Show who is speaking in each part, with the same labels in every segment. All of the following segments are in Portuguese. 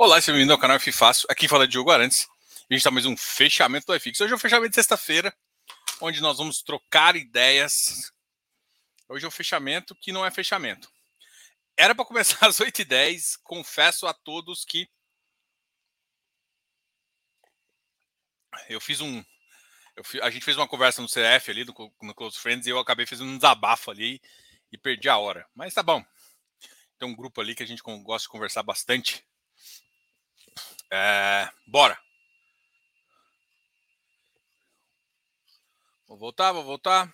Speaker 1: Olá, seja bem-vindo ao canal F Fácil. Aqui fala Diogo Arantes. A gente está mais um fechamento do FX. Hoje é o fechamento de sexta-feira, onde nós vamos trocar ideias. Hoje é o fechamento que não é fechamento. Era para começar às 8h10. Confesso a todos que eu fiz um. Eu fiz, a gente fez uma conversa no CF ali, no, no Close Friends, e eu acabei fazendo um desabafo ali e perdi a hora. Mas tá bom. Tem um grupo ali que a gente gosta de conversar bastante. É, bora. Vou voltar, vou voltar.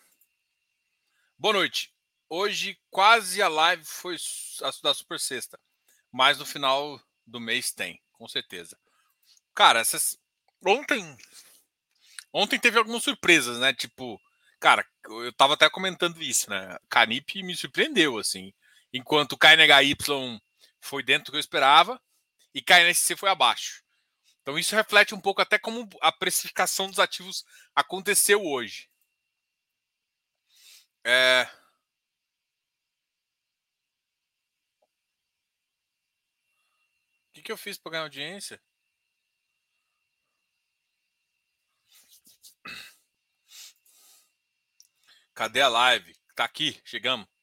Speaker 1: Boa noite. Hoje quase a live foi a da Super Sexta, mas no final do mês tem, com certeza. Cara, essas ontem ontem teve algumas surpresas, né? Tipo, cara, eu tava até comentando isso, né? Canip me surpreendeu assim, enquanto o KNHY foi dentro do que eu esperava, e KNSC foi abaixo. Então isso reflete um pouco até como a precificação dos ativos aconteceu hoje. É... O que, que eu fiz para ganhar audiência? Cadê a live? Tá aqui, chegamos.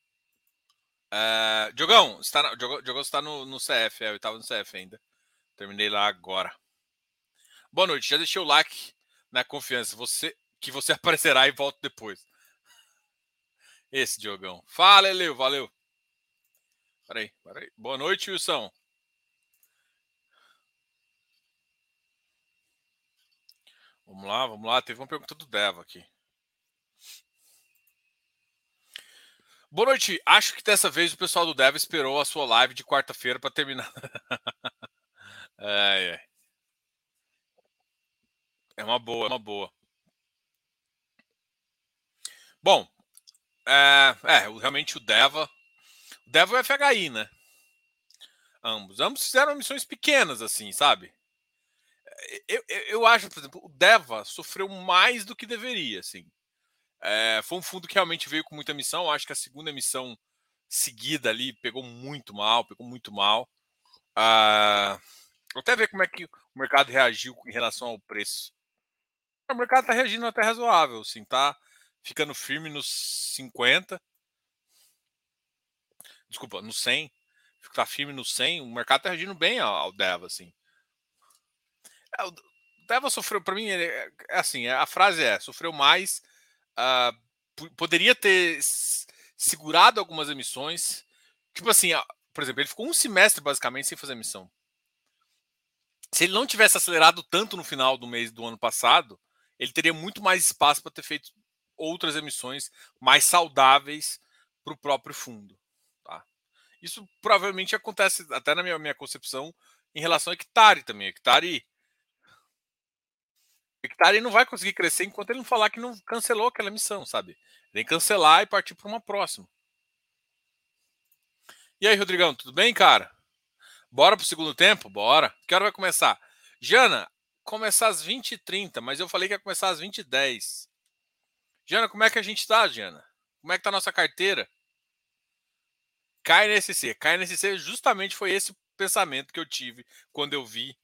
Speaker 1: Uh, Diogão, está na, Diogão está no, no CF, é, eu estava no CF ainda. Terminei lá agora. Boa noite, já deixei o like na confiança você que você aparecerá e volta depois. Esse Diogão. Fala, Eleu, valeu. Peraí, peraí. Boa noite, Wilson. Vamos lá, vamos lá. Teve uma pergunta do Deva aqui. Boa noite. Acho que dessa vez o pessoal do Dev esperou a sua live de quarta-feira para terminar. é, é. é uma boa, é uma boa. Bom, é, é, realmente o Deva. O Deva e o FHI, né? Ambos. Ambos fizeram missões pequenas, assim, sabe? Eu, eu, eu acho, por exemplo, o Deva sofreu mais do que deveria, assim. É, foi um fundo que realmente veio com muita missão. acho que a segunda emissão seguida ali pegou muito mal, pegou muito mal. Ah, vou até ver como é que o mercado reagiu em relação ao preço. O mercado está reagindo até razoável, sim, tá ficando firme nos 50. Desculpa, no 100. Está firme no 100. O mercado está reagindo bem ao, Deva, assim. É, o Deva sofreu, para mim, é, é assim, a frase é, sofreu mais uh, poderia ter segurado algumas emissões. Tipo assim, por exemplo, ele ficou um semestre basicamente sem fazer emissão. Se ele não tivesse acelerado tanto no final do mês do ano passado, ele teria muito mais espaço para ter feito outras emissões mais saudáveis para o próprio fundo. Tá? Isso provavelmente acontece até na minha, minha concepção em relação a hectare também. Hectare hectare não vai conseguir crescer enquanto ele não falar que não cancelou aquela missão, sabe? Tem que cancelar e partir para uma próxima. E aí, Rodrigão, tudo bem, cara? Bora pro segundo tempo? Bora. Que hora vai começar? Jana, começar às 20h30, mas eu falei que ia começar às 20h10. Jana, como é que a gente tá, Jana? Como é que tá a nossa carteira? KNSC. KNSC justamente foi esse pensamento que eu tive quando eu vi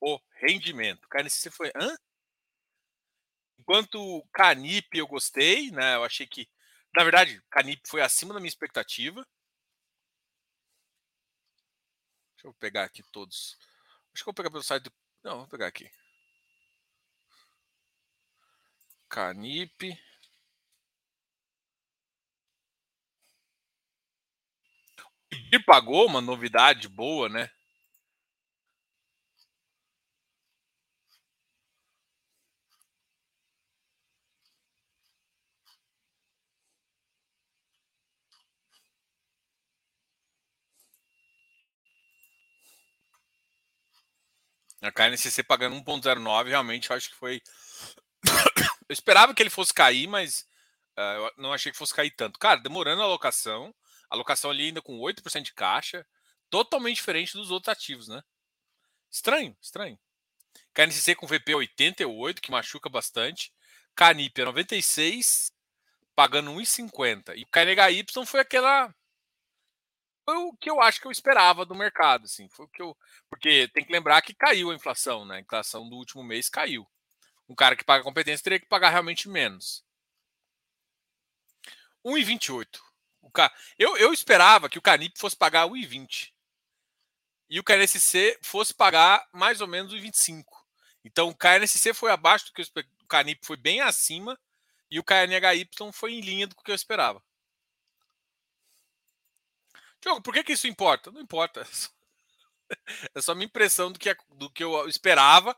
Speaker 1: o rendimento. KNSC foi. Hã? Enquanto Canip eu gostei, né? Eu achei que, na verdade, Canip foi acima da minha expectativa. Deixa eu pegar aqui todos. Acho que eu vou pegar pelo site do. Não, vou pegar aqui. Canip. E pagou uma novidade boa, né? A KNCC pagando 1,09, realmente eu acho que foi. eu esperava que ele fosse cair, mas uh, não achei que fosse cair tanto. Cara, demorando a alocação, a alocação ali ainda com 8% de caixa, totalmente diferente dos outros ativos, né? Estranho, estranho. KNCC com VP 88, que machuca bastante. Canip 96, pagando 1,50. E o KNHY foi aquela foi o que eu acho que eu esperava do mercado, assim, foi o que eu, porque tem que lembrar que caiu a inflação, né? A inflação do último mês caiu. Um cara que paga competência teria que pagar realmente menos. 1,28. O ca... eu, eu esperava que o Canip fosse pagar 1,20 e o KNSC fosse pagar mais ou menos 1,25. Então o KNSC foi abaixo do que o Canip foi bem acima e o KNHY foi em linha do que eu esperava. Diogo, por que, que isso importa? Não importa. É só minha impressão do que, do que eu esperava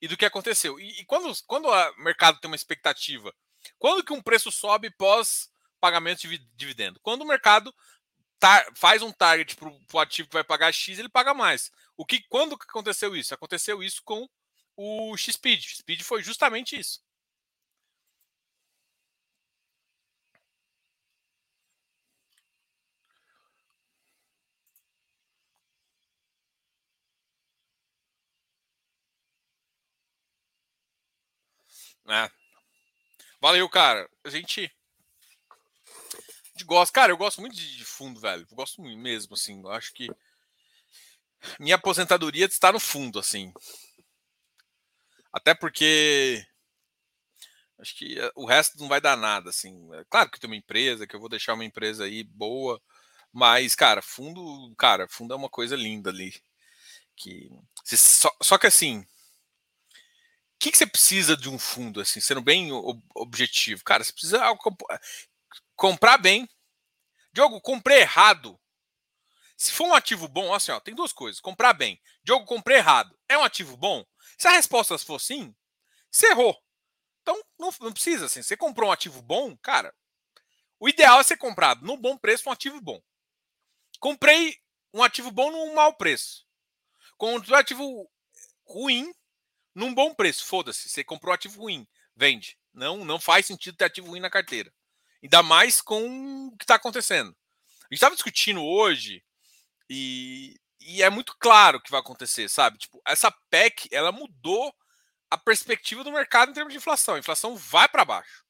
Speaker 1: e do que aconteceu. E, e quando, quando o mercado tem uma expectativa, quando que um preço sobe pós pagamento de dividendo? Quando o mercado tar, faz um target para o ativo que vai pagar X, ele paga mais. O que, quando que aconteceu isso? Aconteceu isso com o X-Speed. Speed foi justamente isso. É. Valeu, cara. A gente. A gente gosta. Cara, eu gosto muito de fundo, velho. Eu gosto muito mesmo, assim. Eu acho que. Minha aposentadoria está no fundo, assim. Até porque. Acho que eh, o resto não vai dar nada, assim. É claro que tem uma empresa, que eu vou deixar uma empresa aí boa. Mas, cara, fundo. Cara, fundo é uma coisa linda ali. Que. Só, só que assim que, que você precisa de um fundo, assim, sendo bem objetivo? Cara, você precisa comprar bem. Diogo, comprei errado. Se for um ativo bom, assim, ó, tem duas coisas. Comprar bem. Diogo, comprei errado. É um ativo bom? Se a resposta for sim, você errou. Então, não, não precisa, assim. Você comprou um ativo bom, cara. O ideal é ser comprado num bom preço um ativo bom. Comprei um ativo bom num mau preço. Comprei um ativo ruim num bom preço. Foda-se, você comprou ativo ruim, vende. Não, não faz sentido ter ativo ruim na carteira. Ainda mais com o que está acontecendo. A gente estava discutindo hoje e, e é muito claro o que vai acontecer, sabe? Tipo, essa PEC, ela mudou a perspectiva do mercado em termos de inflação. A inflação vai para baixo.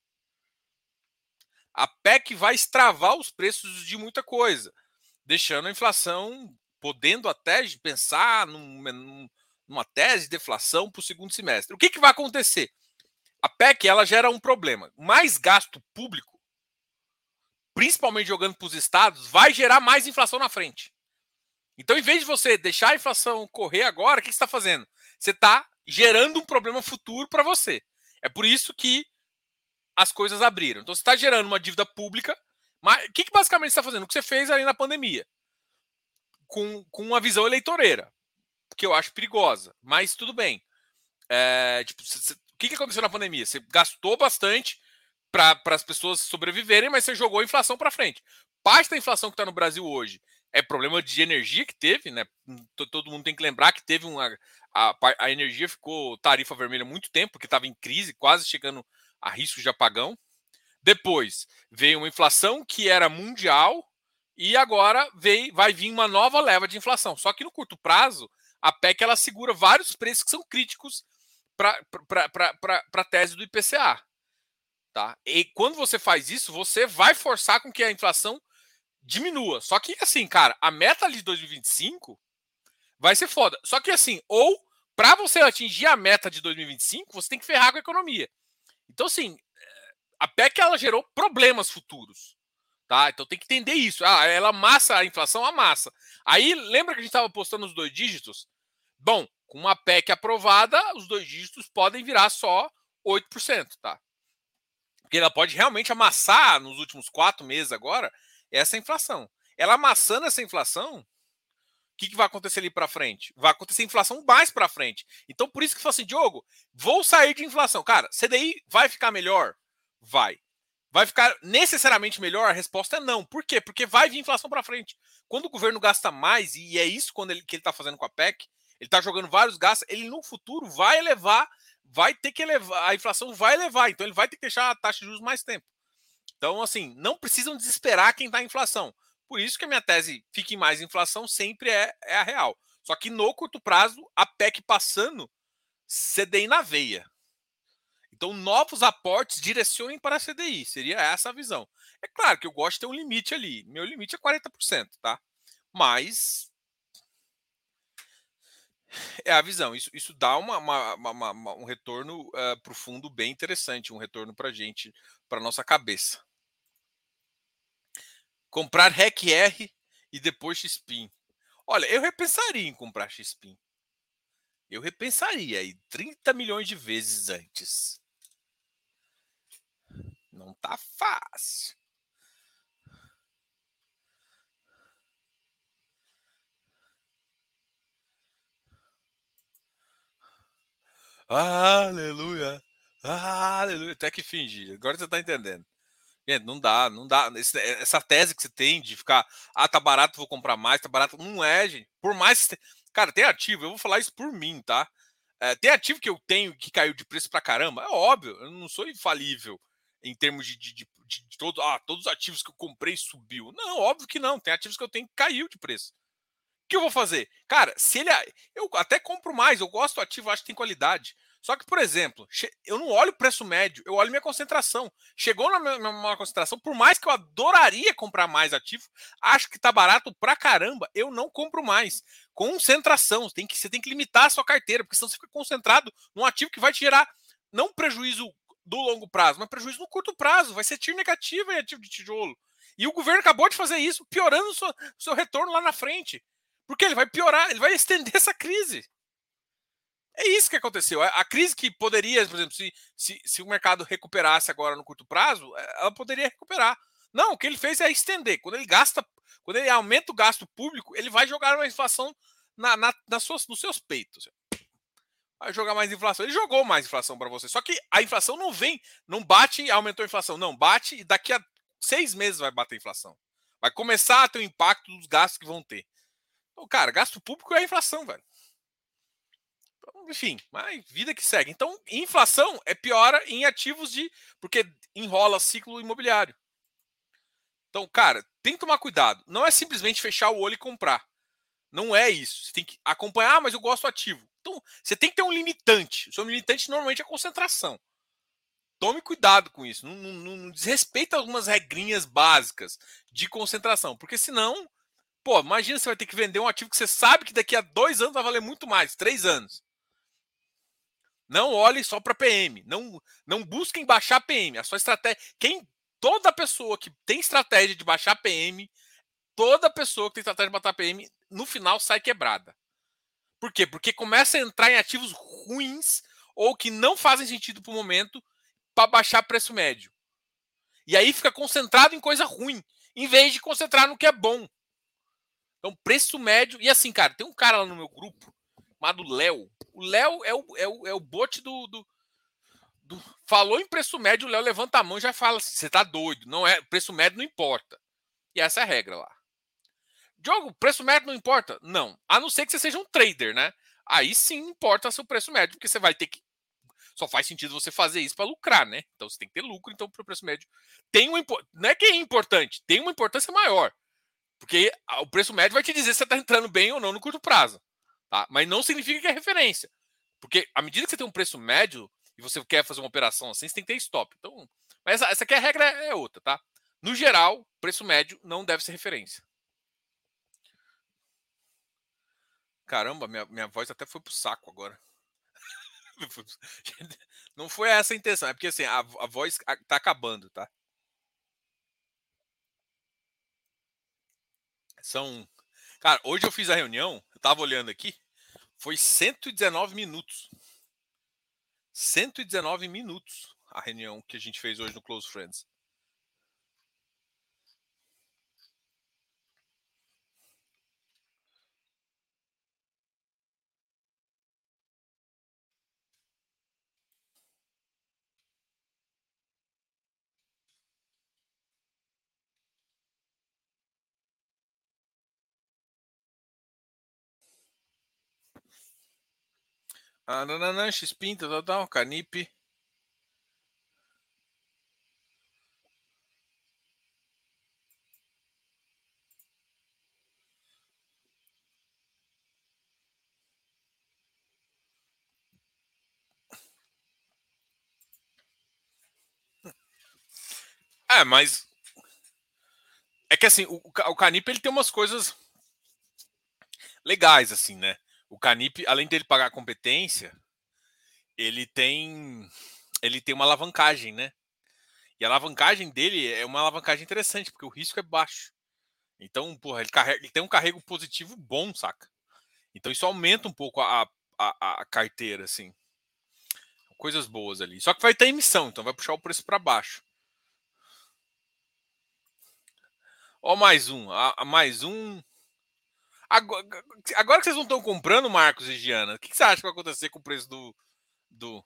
Speaker 1: A PEC vai extravar os preços de muita coisa, deixando a inflação podendo até pensar num, num, uma tese de deflação para o segundo semestre. O que, que vai acontecer? A PEC ela gera um problema. Mais gasto público, principalmente jogando para os estados, vai gerar mais inflação na frente. Então, em vez de você deixar a inflação correr agora, o que você está fazendo? Você está gerando um problema futuro para você. É por isso que as coisas abriram. Então, você está gerando uma dívida pública. Mas o que, que basicamente você está fazendo? O que você fez ali na pandemia? Com, com uma visão eleitoreira que eu acho perigosa. Mas tudo bem. É, tipo, cê, cê, o que, que aconteceu na pandemia? Você gastou bastante para as pessoas sobreviverem, mas você jogou a inflação para frente. Parte da inflação que está no Brasil hoje é problema de energia que teve, né? Todo mundo tem que lembrar que teve uma. A, a energia ficou tarifa vermelha muito tempo, porque estava em crise, quase chegando a risco de apagão. Depois veio uma inflação que era mundial e agora veio, vai vir uma nova leva de inflação. Só que no curto prazo, a PEC ela segura vários preços que são críticos para a tese do IPCA. Tá? E quando você faz isso, você vai forçar com que a inflação diminua. Só que, assim, cara, a meta de 2025 vai ser foda. Só que, assim, ou para você atingir a meta de 2025, você tem que ferrar com a economia. Então, assim, a PEC ela gerou problemas futuros. Tá? Então tem que entender isso. Ah, ela amassa a inflação, amassa. Aí lembra que a gente estava postando os dois dígitos? Bom, com uma PEC aprovada, os dois dígitos podem virar só 8%, tá? Porque ela pode realmente amassar nos últimos quatro meses agora essa inflação. Ela amassando essa inflação, o que, que vai acontecer ali para frente? Vai acontecer inflação mais para frente. Então por isso que fala assim, Diogo, vou sair de inflação. Cara, CDI vai ficar melhor? Vai. Vai ficar necessariamente melhor? A resposta é não. Por quê? Porque vai vir inflação para frente. Quando o governo gasta mais, e é isso quando ele, que ele está fazendo com a PEC, ele está jogando vários gastos, ele no futuro vai elevar, vai ter que elevar, a inflação vai elevar, então ele vai ter que deixar a taxa de juros mais tempo. Então, assim, não precisam desesperar quem está em inflação. Por isso que a minha tese fique mais inflação sempre é, é a real. Só que no curto prazo, a PEC passando, CDI na veia. Então, novos aportes direcionem para a CDI. Seria essa a visão. É claro que eu gosto de ter um limite ali. Meu limite é 40%, tá? Mas é a visão. Isso, isso dá uma, uma, uma, um retorno uh, eh, para o fundo bem interessante, um retorno para a gente, para nossa cabeça. Comprar REC R e depois XPIN. Olha, eu repensaria em comprar XPIN. Eu repensaria aí 30 milhões de vezes antes. Não tá fácil. Aleluia. Aleluia. Até que fingi. Agora você tá entendendo. Gente, não dá, não dá. essa tese que você tem de ficar, ah, tá barato, vou comprar mais, tá barato. Não é, gente. Por mais. Cara, tem ativo, eu vou falar isso por mim, tá? É, tem ativo que eu tenho que caiu de preço pra caramba. É óbvio, eu não sou infalível em termos de, de, de, de todo, ah, todos os ativos que eu comprei subiu. Não, óbvio que não. Tem ativos que eu tenho que caiu de preço que eu vou fazer? Cara, se ele. Eu até compro mais, eu gosto do ativo, acho que tem qualidade. Só que, por exemplo, eu não olho o preço médio, eu olho minha concentração. Chegou na minha, minha concentração, por mais que eu adoraria comprar mais ativo, acho que tá barato pra caramba, eu não compro mais. Concentração, tem que, você tem que limitar a sua carteira, porque senão você fica concentrado num ativo que vai te gerar não prejuízo do longo prazo, mas prejuízo no curto prazo. Vai ser TIR negativo em ativo de tijolo. E o governo acabou de fazer isso, piorando o seu, seu retorno lá na frente. Porque ele vai piorar, ele vai estender essa crise. É isso que aconteceu. A crise que poderia, por exemplo, se, se, se o mercado recuperasse agora no curto prazo, é, ela poderia recuperar. Não, o que ele fez é estender. Quando ele gasta, quando ele aumenta o gasto público, ele vai jogar uma inflação na, na, nas suas, nos seus peitos. Vai jogar mais inflação. Ele jogou mais inflação para você. Só que a inflação não vem, não bate aumentou a inflação. Não, bate e daqui a seis meses vai bater a inflação. Vai começar a ter o impacto dos gastos que vão ter. Então, cara, gasto público é inflação, velho. Então, enfim, mas vida que segue. Então, inflação é piora em ativos de. porque enrola ciclo imobiliário. Então, cara, tem que tomar cuidado. Não é simplesmente fechar o olho e comprar. Não é isso. Você tem que acompanhar, ah, mas eu gosto ativo. Então, você tem que ter um limitante. O seu limitante normalmente é concentração. Tome cuidado com isso. Não, não, não desrespeita algumas regrinhas básicas de concentração, porque senão Pô, imagina você vai ter que vender um ativo que você sabe que daqui a dois anos vai valer muito mais, três anos. Não olhe só para PM. Não, não busquem baixar PM. A sua estratégia. Quem, toda pessoa que tem estratégia de baixar PM, toda pessoa que tem estratégia de baixar PM, no final sai quebrada. Por quê? Porque começa a entrar em ativos ruins ou que não fazem sentido para o momento para baixar preço médio. E aí fica concentrado em coisa ruim, em vez de concentrar no que é bom. Então, preço médio. E assim, cara, tem um cara lá no meu grupo chamado Léo. O Léo é o, é o, é o bot do, do, do, Falou em preço médio, o Léo levanta a mão e já fala assim: você tá doido. Não é, preço médio não importa. E essa é a regra lá. Diogo, preço médio não importa? Não. A não ser que você seja um trader, né? Aí sim importa seu preço médio, porque você vai ter que. Só faz sentido você fazer isso para lucrar, né? Então você tem que ter lucro, então o preço médio tem um não é que é importante, tem uma importância maior. Porque o preço médio vai te dizer se você está entrando bem ou não no curto prazo. Tá? Mas não significa que é referência. Porque à medida que você tem um preço médio e você quer fazer uma operação assim, você tem que ter stop. Então, mas essa, essa aqui é a regra é outra, tá? No geral, preço médio não deve ser referência. Caramba, minha, minha voz até foi pro saco agora. Não foi essa a intenção, é porque assim, a, a voz tá acabando, tá? São. Cara, hoje eu fiz a reunião, eu tava olhando aqui, foi 119 minutos. 119 minutos a reunião que a gente fez hoje no Close Friends. Nananã, X-Pinta, tal, tal, Canip. É, mas é que assim, o, o ele tem umas coisas legais, assim, né? O Canip, além dele pagar a competência, ele tem ele tem uma alavancagem, né? E a alavancagem dele é uma alavancagem interessante, porque o risco é baixo. Então, porra, ele, carrega, ele tem um carrego positivo bom, saca? Então isso aumenta um pouco a, a, a carteira, assim. Coisas boas ali. Só que vai ter emissão, então vai puxar o preço para baixo. Ó, mais um. A, mais um. Agora, agora, que vocês não estão comprando, Marcos e Giana, o que, que você acha que vai acontecer com o preço do. do...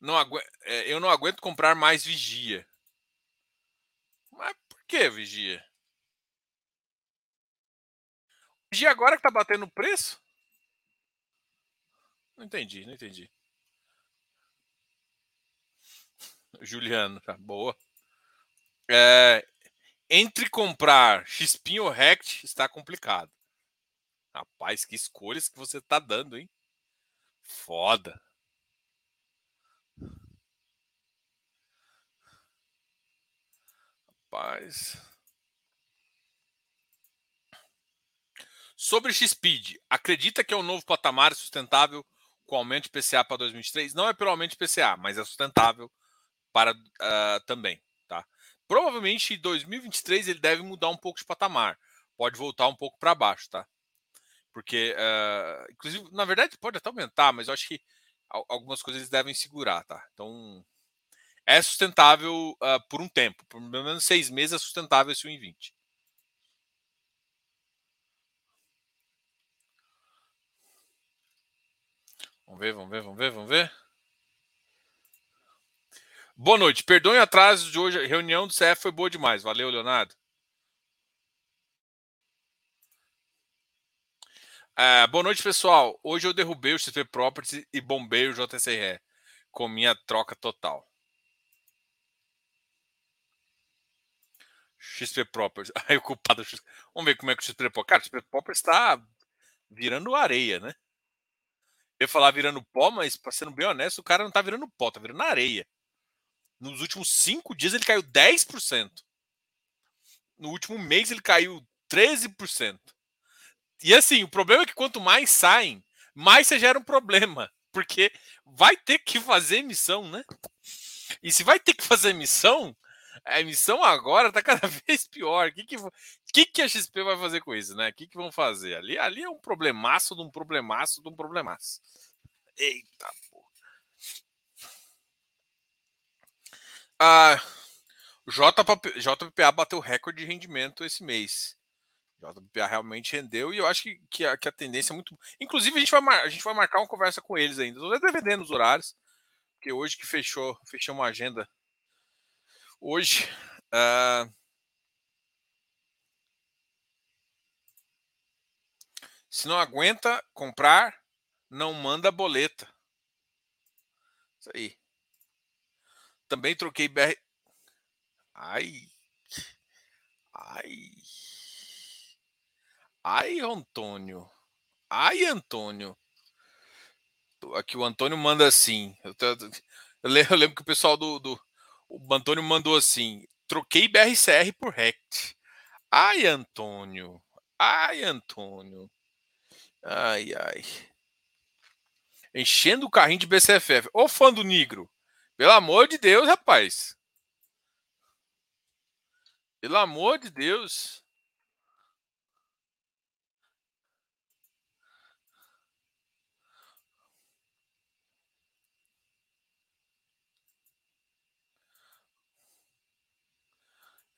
Speaker 1: Não agu... É, eu não aguento comprar mais vigia. Mas por que vigia? Vigia agora que tá batendo o preço? Não entendi, não entendi. Juliano, tá boa. É, entre comprar Xpin ou Rect está complicado. Rapaz, que escolhas que você tá dando, hein? Foda. Rapaz. Sobre Xpeed, acredita que é um novo patamar sustentável com aumento de PCA para 2023? Não é pelo aumento de PCA, mas é sustentável para uh, também? Provavelmente em 2023 ele deve mudar um pouco de patamar, pode voltar um pouco para baixo, tá? Porque, uh, inclusive, na verdade pode até aumentar, mas eu acho que algumas coisas eles devem segurar, tá? Então, é sustentável uh, por um tempo, por pelo menos seis meses é sustentável esse 1,20. Vamos ver, vamos ver, vamos ver, vamos ver. Boa noite. Perdoe o atraso de hoje. A reunião do CF foi boa demais. Valeu, Leonardo. É, boa noite, pessoal. Hoje eu derrubei o XP Properties e bombei o JCR com minha troca total. XP Properties. Aí o culpado. Vamos ver como é que o XP Properties. Cara, o XP Properties está virando areia, né? Eu ia falar virando pó, mas, para sendo bem honesto, o cara não tá virando pó, tá virando areia. Nos últimos cinco dias ele caiu 10%. No último mês ele caiu 13%. E assim, o problema é que quanto mais saem, mais você gera um problema. Porque vai ter que fazer emissão, né? E se vai ter que fazer emissão, a emissão agora tá cada vez pior. O que, que, que, que a XP vai fazer com isso, né? O que, que vão fazer? Ali, ali é um problemaço de um problemaço de um problemaço. Eita Ah, JPA, JPA bateu recorde de rendimento esse mês. JPA realmente rendeu e eu acho que, que, a, que a tendência é muito. Inclusive, a gente, vai, a gente vai marcar uma conversa com eles ainda. Estou defendendo os horários, porque hoje que fechou, fechou uma agenda Hoje, uh, se não aguenta comprar, não manda boleta. Isso aí. Também troquei BR. Ai. Ai. Ai, Antônio. Ai, Antônio. Aqui o Antônio manda assim. Eu, lembro que o pessoal do, do, o Antônio mandou assim: troquei BRCR por RECT. Ai, Antônio. Ai, Antônio. Ai, ai. Enchendo o carrinho de BCFF. Ô fã do Negro. Pelo amor de Deus, rapaz. Pelo amor de Deus.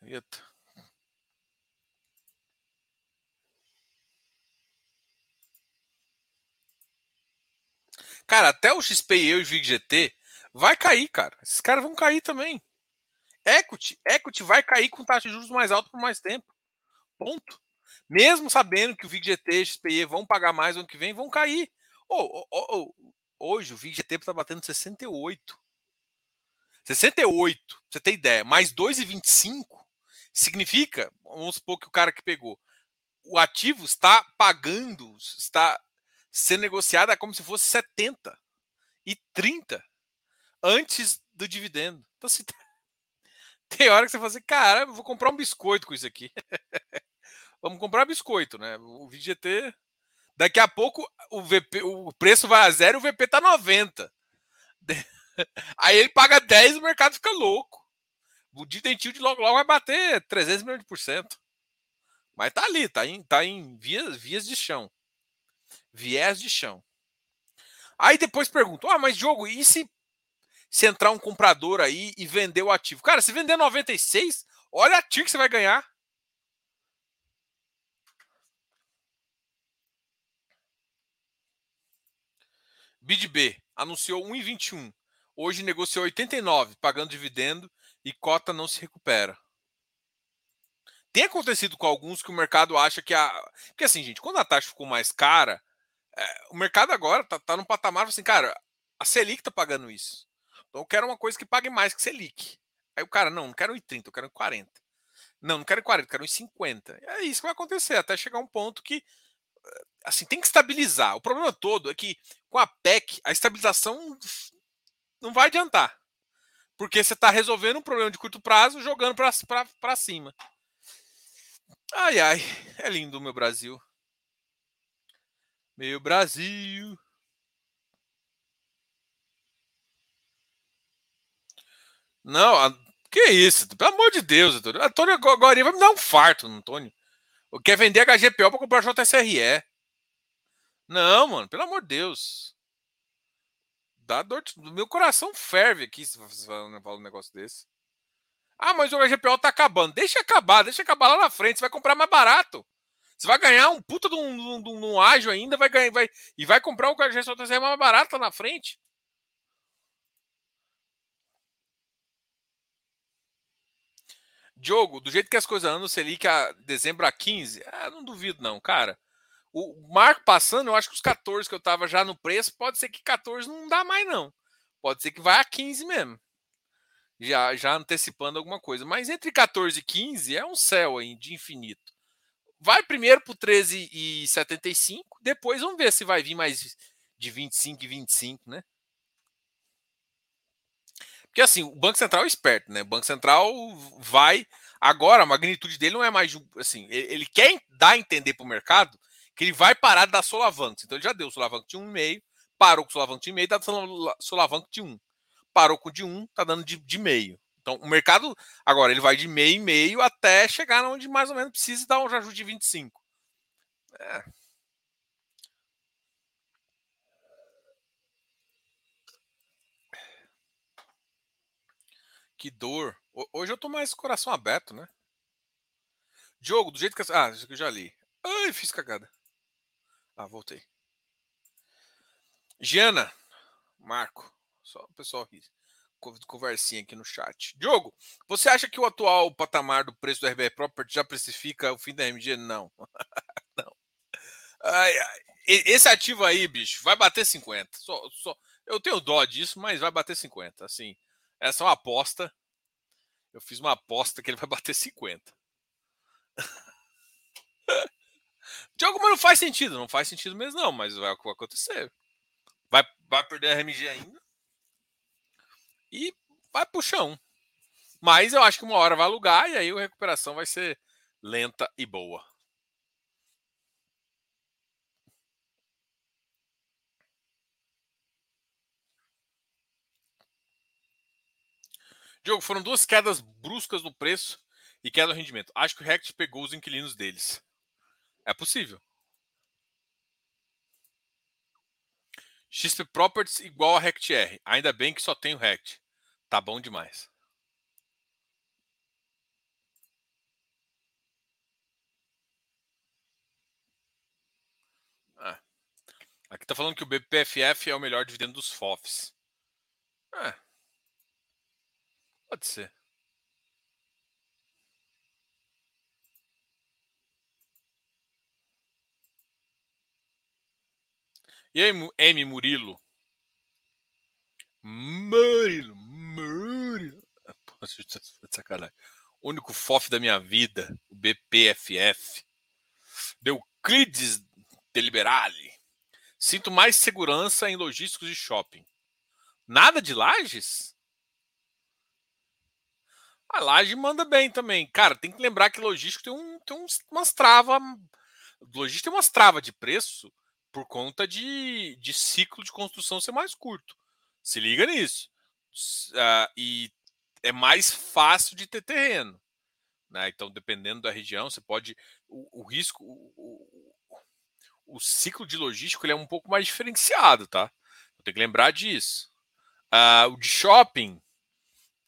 Speaker 1: Eita. Cara, até o XP e eu e VGT vai cair, cara. Esses caras vão cair também. Equity, equity vai cair com taxa de juros mais alta por mais tempo. Ponto. Mesmo sabendo que o VGT e XPE vão pagar mais ano que vem, vão cair. Oh, oh, oh, hoje o VGT está batendo 68. 68, pra você ter ideia. Mais 2,25 Significa, vamos supor que o cara que pegou, o ativo está pagando, está sendo negociado como se fosse 70 e 30 antes do dividendo. Então, assim, tem hora que você fala assim, cara, vou comprar um biscoito com isso aqui. vamos comprar biscoito, né? O VGT. Daqui a pouco o VP, o preço vai a zero e o VP tá 90. Aí ele paga 10 e o mercado fica louco. O Didentil de logo logo vai bater 300 milhões de por cento. Mas tá ali, tá em, tá em vias, vias de chão. Viés de chão. Aí depois pergunto: ah, mas jogo, e se, se entrar um comprador aí e vender o ativo? Cara, se vender 96, olha a TIR que você vai ganhar. BidB anunciou 1,21. Hoje negociou 89, pagando dividendo e cota não se recupera. Tem acontecido com alguns que o mercado acha que a. Porque assim, gente, quando a taxa ficou mais cara, é, o mercado agora tá, tá num patamar assim, cara, a Selic tá pagando isso. Então eu quero uma coisa que pague mais que Selic. Aí o cara, não, não quero 1,30, eu quero 40. Não, não quero 40, eu quero 50. É isso que vai acontecer, até chegar um ponto que assim, tem que estabilizar. O problema todo é que com a PEC, a estabilização não vai adiantar. Porque você está resolvendo um problema de curto prazo jogando para cima. Ai, ai, é lindo o meu Brasil. Meu Brasil. Não, que isso? Pelo amor de Deus, Antônio. Antônio agora vai me dar um farto, Antônio. Quer vender a HGPO para comprar JSRE. Não, mano, pelo amor de Deus. Dá dor de... Meu coração ferve aqui se você falar um negócio desse. Ah, mas o HGPO tá acabando. Deixa acabar, deixa acabar lá na frente. Você vai comprar mais barato. Você vai ganhar um puta de um, de um, de um ágio ainda, vai ganhar, vai, e vai comprar o JSRE mais barato lá na frente. Diogo, do jeito que as coisas andam, Selic a dezembro a 15, ah, não duvido não, cara. O marco passando, eu acho que os 14 que eu tava já no preço, pode ser que 14 não dá mais não. Pode ser que vai a 15 mesmo. Já, já antecipando alguma coisa. Mas entre 14 e 15 é um céu aí de infinito. Vai primeiro pro 13,75, depois vamos ver se vai vir mais de 25 e 25, né? Porque assim, o Banco Central é esperto, né? O Banco Central vai. Agora, a magnitude dele não é mais. Assim, ele quer dar a entender para o mercado que ele vai parar de dar solavanques. Então ele já deu o solavanque de 1,5, parou com o solavanque de meio, está dando solavanque de 1. Parou com de 1, está dando de, de meio. Então o mercado, agora, ele vai de meio em meio até chegar onde mais ou menos precisa dar um ajuste de 25. É. Que dor. Hoje eu tô mais coração aberto, né? Diogo, do jeito que. Ah, isso que eu já li. Ai, fiz cagada. Ah, voltei. Giana, Marco, só o pessoal aqui, conversinha aqui no chat. Diogo, você acha que o atual patamar do preço do RBR Property já precifica o fim da MG? Não. Não. Ai, ai. Esse ativo aí, bicho, vai bater 50. Só, só, eu tenho dó disso, mas vai bater 50. Assim, essa é uma aposta. Eu fiz uma aposta que ele vai bater 50. Diogo, mas não faz sentido. Não faz sentido mesmo, não. Mas vai acontecer. Vai, vai perder a RMG ainda. E vai pro chão. Mas eu acho que uma hora vai alugar e aí a recuperação vai ser lenta e boa. Diogo, foram duas quedas bruscas no preço e queda no rendimento. Acho que o Rect pegou os inquilinos deles. É possível. XP Properties igual a RectR. Ainda bem que só tem o Rect. Tá bom demais. Ah. Aqui tá falando que o BPFF é o melhor dividendo dos FOFs. É. Pode ser. E aí, M. Murilo? Murilo, Murilo. Sacanagem. O único FOF da minha vida, o BPFF. Euclides Deliberale. Sinto mais segurança em logísticos de shopping. Nada de lajes? A laje manda bem também. Cara, tem que lembrar que logístico tem, um, tem umas travas. Logístico tem umas travas de preço por conta de, de ciclo de construção ser mais curto. Se liga nisso. Uh, e é mais fácil de ter terreno. Né? Então, dependendo da região, você pode. O, o risco. O, o, o, ciclo de logístico ele é um pouco mais diferenciado, tá? Tem que lembrar disso. Uh, o de shopping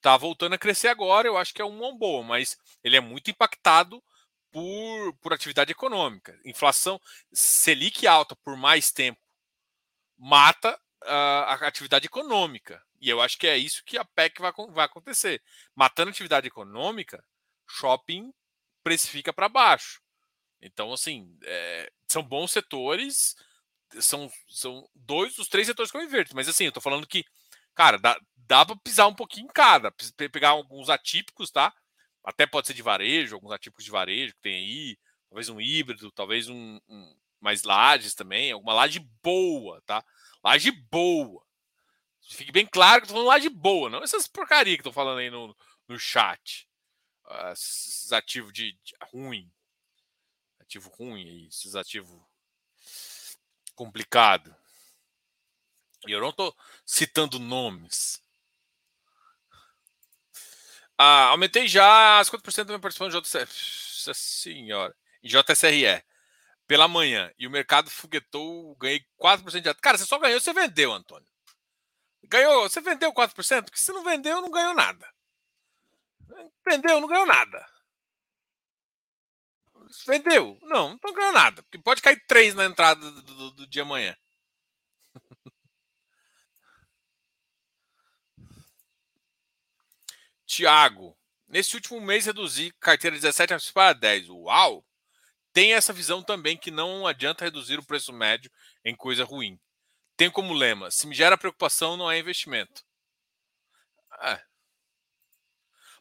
Speaker 1: tá voltando a crescer agora, eu acho que é uma boa, mas ele é muito impactado por, por atividade econômica. Inflação Selic alta por mais tempo mata uh, a atividade econômica. E eu acho que é isso que a PEC vai, vai acontecer. Matando atividade econômica, shopping precifica para baixo. Então, assim, é, são bons setores, são, são dois dos três setores que eu inverto. Mas, assim, eu tô falando que, cara, dá, dá para pisar um pouquinho em cada, pegar alguns atípicos, tá? Até pode ser de varejo, alguns atípicos de varejo que tem aí, talvez um híbrido, talvez um, um mais lajes também, alguma laje boa, tá? Laje boa. Fique bem claro que eu tô falando laje boa, não essas porcaria que tô falando aí no, no chat. Uh, esses ativos de, de, ruim. Ativo ruim aí, esses ativos complicado. E eu não tô citando nomes. Ah, aumentei já as 50% da minha participação de JCR. Senhora. Em JSRE. Pela manhã. E o mercado foguetou, ganhei 4% de. Cara, você só ganhou, você vendeu, Antônio. Ganhou, você vendeu 4%? Porque se não vendeu, não ganhou nada. Vendeu, não ganhou nada. Vendeu? Não, não ganhou nada. Porque pode cair 3 na entrada do, do, do dia amanhã. Tiago, nesse último mês reduzi carteira de 17 para 10. Uau! Tem essa visão também que não adianta reduzir o preço médio em coisa ruim. Tem como lema: se me gera preocupação, não é investimento. É.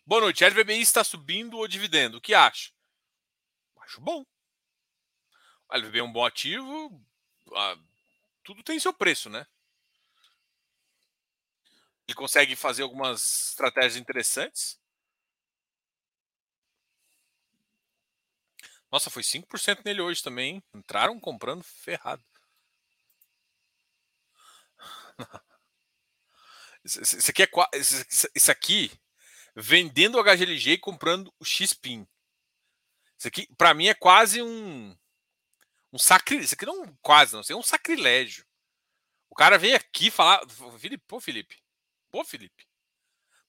Speaker 1: Boa noite. A LVBI está subindo ou dividendo? O que acha? Acho bom. A LVBI é um bom ativo. Ah, tudo tem seu preço, né? Ele consegue fazer algumas estratégias interessantes. Nossa, foi 5% nele hoje também. Entraram comprando ferrado. Isso aqui é isso aqui vendendo o HGLG e comprando o X-Pin. Isso aqui para mim é quase um um sacrilégio. Isso aqui não quase, não sei, é um sacrilégio. O cara vem aqui falar, Felipe, pô, Felipe, Pô, Felipe.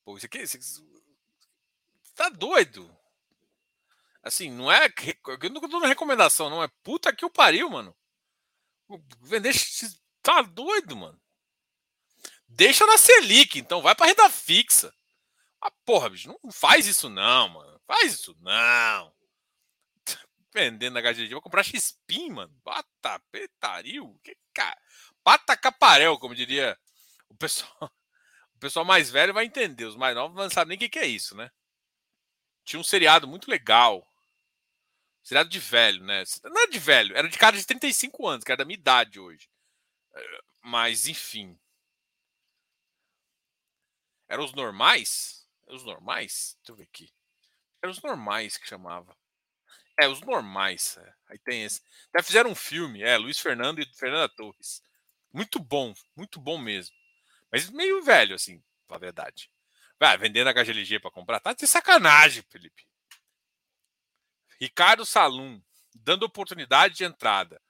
Speaker 1: Pô, isso aqui, isso tá doido. Assim, não é. Eu não tô dando recomendação, não. É puta que o pariu, mano. Vender. Tá doido, mano. Deixa na Selic, então. Vai pra renda fixa. Ah, porra, bicho. Não faz isso, não, mano. Faz isso, não. Vendendo na HGG. Vou comprar X-Pin, mano. Bata, petariu. Que cara. Bata caparel, como diria o pessoal pessoal mais velho vai entender, os mais novos não sabem nem o que, é isso, né? Tinha um seriado muito legal. Seriado de velho, né? Não era de velho, era de cara de 35 anos, que era da minha idade hoje. Eh, mas, enfim. Eram os normais? Os normais? Deixa eu ver aqui. Eram os normais que chamava. É, os normais. É. Aí tem esse. Até fizeram um filme, é, Luiz Fernando e Fernanda Torres. Muito bom, muito bom mesmo. Mas meio velho, assim, pra verdade. Vai, vendendo a HGLG para comprar, tá de sacanagem, Felipe. Ricardo Salum, dando oportunidade de entrada.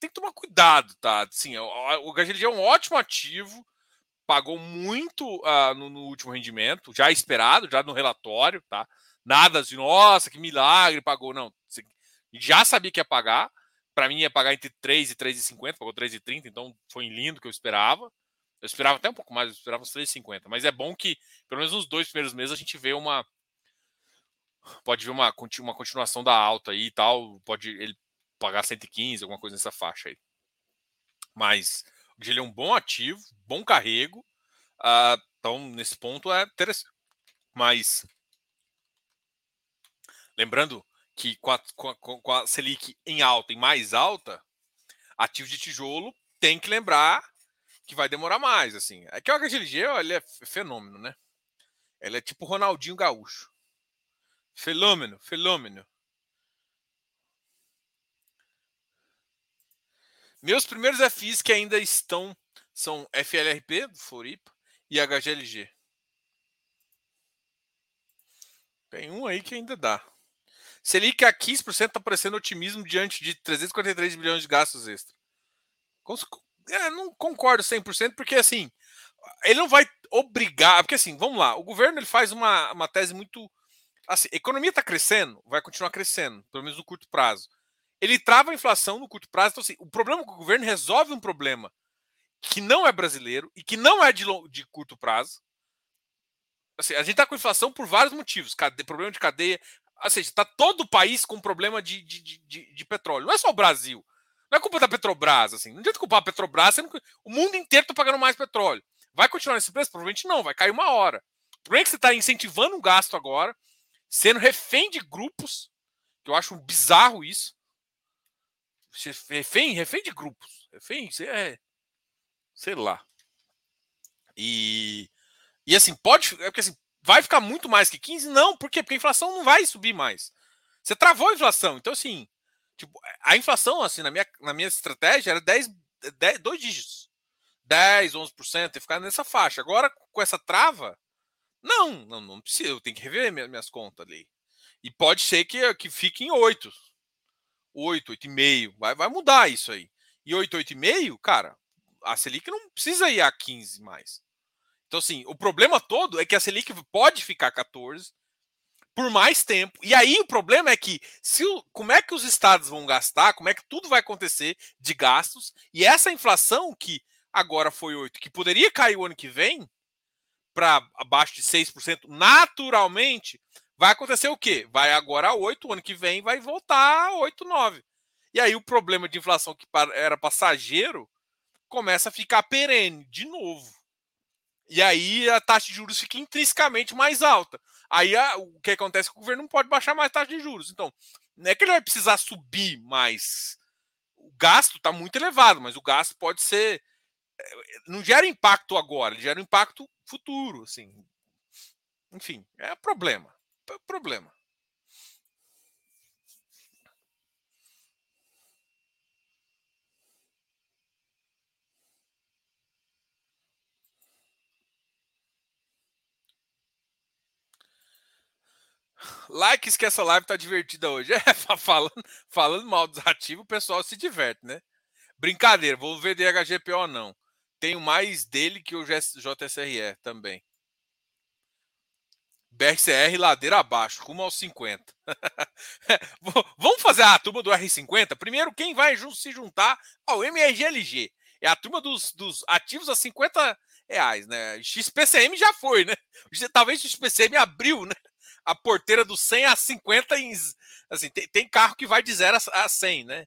Speaker 1: Tem que tomar cuidado, tá? Assim, o HGLG é um ótimo ativo, pagou muito uh, no, no, último rendimento, já esperado, já no relatório, tá? Nada assim, nossa, que milagre, pagou. Não, já sabia que ia pagar. Para mim ia pagar entre 3 e 3,50, pagou 3,30, então foi lindo que eu esperava. Eu esperava até um pouco mais, eu esperava uns 3,50. Mas é bom que, pelo menos nos dois primeiros meses, a gente vê uma. Pode ver uma, uma continuação da alta aí e tal. Pode ele pagar 115, alguma coisa nessa faixa aí. Mas ele é um bom ativo, bom carrego. Uh, então, nesse ponto é interessante. Mas. Lembrando que com a, com, a, Selic em alta, em mais alta, ativo de tijolo tem que lembrar que vai demorar mais, assim. É que o HGLG, ele é fenômeno, né? Ela é tipo Ronaldinho Gaúcho. Fenômeno, fenômeno. Meus primeiros FIs que ainda estão são FLRP, do Floripa, e HGLG. Tem um aí que ainda dá. Selic a 15% está parecendo otimismo diante de 343 bilhões de gastos extra. É, não concordo 100%, porque assim, ele não vai obrigar. Porque assim, vamos lá, o governo ele faz uma, uma tese muito. Assim, a economia está crescendo, vai continuar crescendo, pelo menos no curto prazo. Ele trava a inflação no curto prazo. Então, assim, o problema é que o governo resolve um problema que não é brasileiro e que não é de, de curto prazo. Assim, a gente está com inflação por vários motivos. Cade, problema de cadeia. Ou seja, está todo o país com problema de, de, de, de, petróleo. Não é só o Brasil. Não é culpa da Petrobras. Assim. Não adianta culpar a Petrobras. O mundo inteiro está pagando mais petróleo. Vai continuar nesse preço? Provavelmente não. Vai cair uma hora. É que você está incentivando um gasto agora, sendo refém de grupos, que eu acho bizarro isso. Refém, refém de grupos. Refém, é. Sei lá. E. E assim, pode. É porque assim, vai ficar muito mais que 15? Não, por quê? Porque a inflação não vai subir mais. Você travou a inflação. Então, assim, tipo, a inflação, assim, na minha, na minha estratégia era 10, 10 dois dígitos. 10, 11%, e ficar nessa faixa. Agora, com essa trava, não, não, não precisa. Eu tenho que rever minhas, minhas contas ali. E pode ser que, que fique em 8. 8, 8,5. Vai, vai mudar isso aí. E 8, 8,5, cara, a Selic não precisa ir a 15 mais. Então, assim, o problema todo é que a Selic pode ficar 14 por mais tempo. E aí o problema é que se o, como é que os estados vão gastar, como é que tudo vai acontecer de gastos, e essa inflação que agora foi 8, que poderia cair o ano que vem para abaixo de 6%, naturalmente, vai acontecer o quê? Vai agora a 8, o ano que vem vai voltar a 8, 9. E aí o problema de inflação que era passageiro começa a ficar perene de novo. E aí a taxa de juros fica intrinsecamente mais alta. Aí a, o que acontece é que o governo não pode baixar mais taxa de juros. Então, não é que ele vai precisar subir mais. O gasto está muito elevado, mas o gasto pode ser não gera impacto agora, ele gera impacto futuro, assim. Enfim, é problema. É problema. Likes que essa live tá divertida hoje. É, falando, falando mal dos ativos, o pessoal se diverte, né? Brincadeira, vou ver DHGPO não. Tenho mais dele que o JSRE também. BRCR ladeira abaixo, rumo aos 50. Vamos fazer a turma do R50? Primeiro, quem vai se juntar ao MRGLG? É a turma dos, dos ativos a 50 reais, né? XPCM já foi, né? Talvez o XPCM abriu, né? A porteira do 100 a 50 em, assim, tem, tem carro que vai de 0 a 100, né?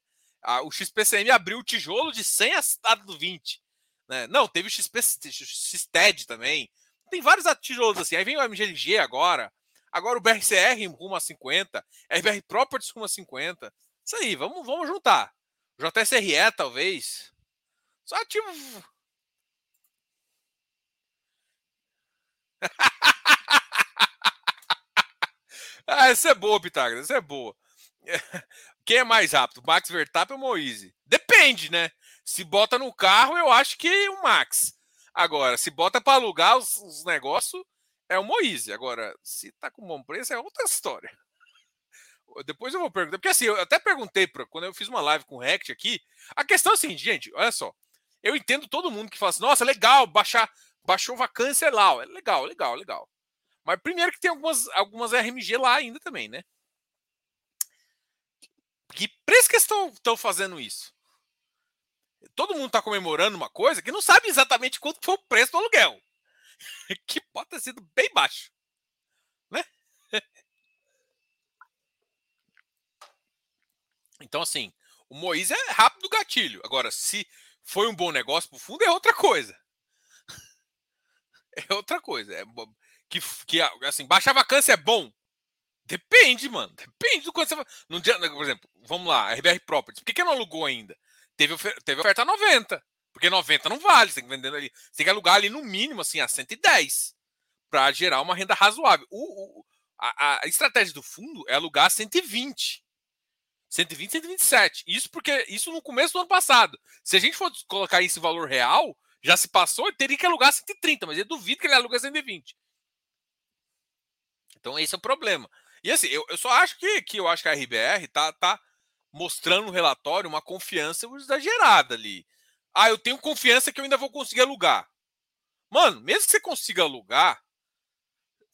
Speaker 1: o XPCM abriu o tijolo de 100 a 20. Né? Não, teve o XP, XTED também. Tem vários tijolos assim. Aí vem o MGLG agora. Agora o BRCR rumo a 50. RBR Properties rumo a 50. Isso aí, vamos, vamos juntar. JSRE, talvez. Só ativo. ah, essa é boa, Pitágoras. Essa é boa. Quem é mais rápido, Max Verstappen ou Moise? Depende, né? Se bota no carro, eu acho que é o Max. Agora, se bota para alugar os, os negócios, é o Moise. Agora, se tá com bom preço, é outra história. Depois eu vou perguntar, porque assim, eu até perguntei para quando eu fiz uma live com o Rect aqui. A questão é assim, gente, olha só. Eu entendo todo mundo que fala assim, nossa, legal, baixar, baixou vacância lá. É legal, legal, legal. Mas primeiro que tem algumas, algumas RMG lá ainda também, né? Que preço que estão fazendo isso? Todo mundo está comemorando uma coisa que não sabe exatamente quanto foi o preço do aluguel. Que pode ter sido bem baixo. Né? Então, assim, o Moisés é rápido do gatilho. Agora, se foi um bom negócio para o fundo, é outra coisa. É outra coisa. É, que, que, assim, baixar vacância é bom. Depende, mano. Depende do quanto você. Não, por exemplo, vamos lá, RBR Properties. Por que, que não alugou ainda? Teve, teve oferta 90. Porque 90 não vale. Você tem que vender ali. Você tem que alugar ali no mínimo assim, a 110. para gerar uma renda razoável. O, o a, a, estratégia do fundo é alugar 120. 120, 127. Isso porque isso no começo do ano passado. Se a gente for colocar esse valor real, já se passou, ele teria que alugar 130, mas eu duvido que ele aluga 120. Então esse é o problema. E assim, eu, eu só acho que, que eu acho que a RBR tá, tá mostrando no relatório uma confiança exagerada ali. Ah, eu tenho confiança que eu ainda vou conseguir alugar. Mano, mesmo que você consiga alugar,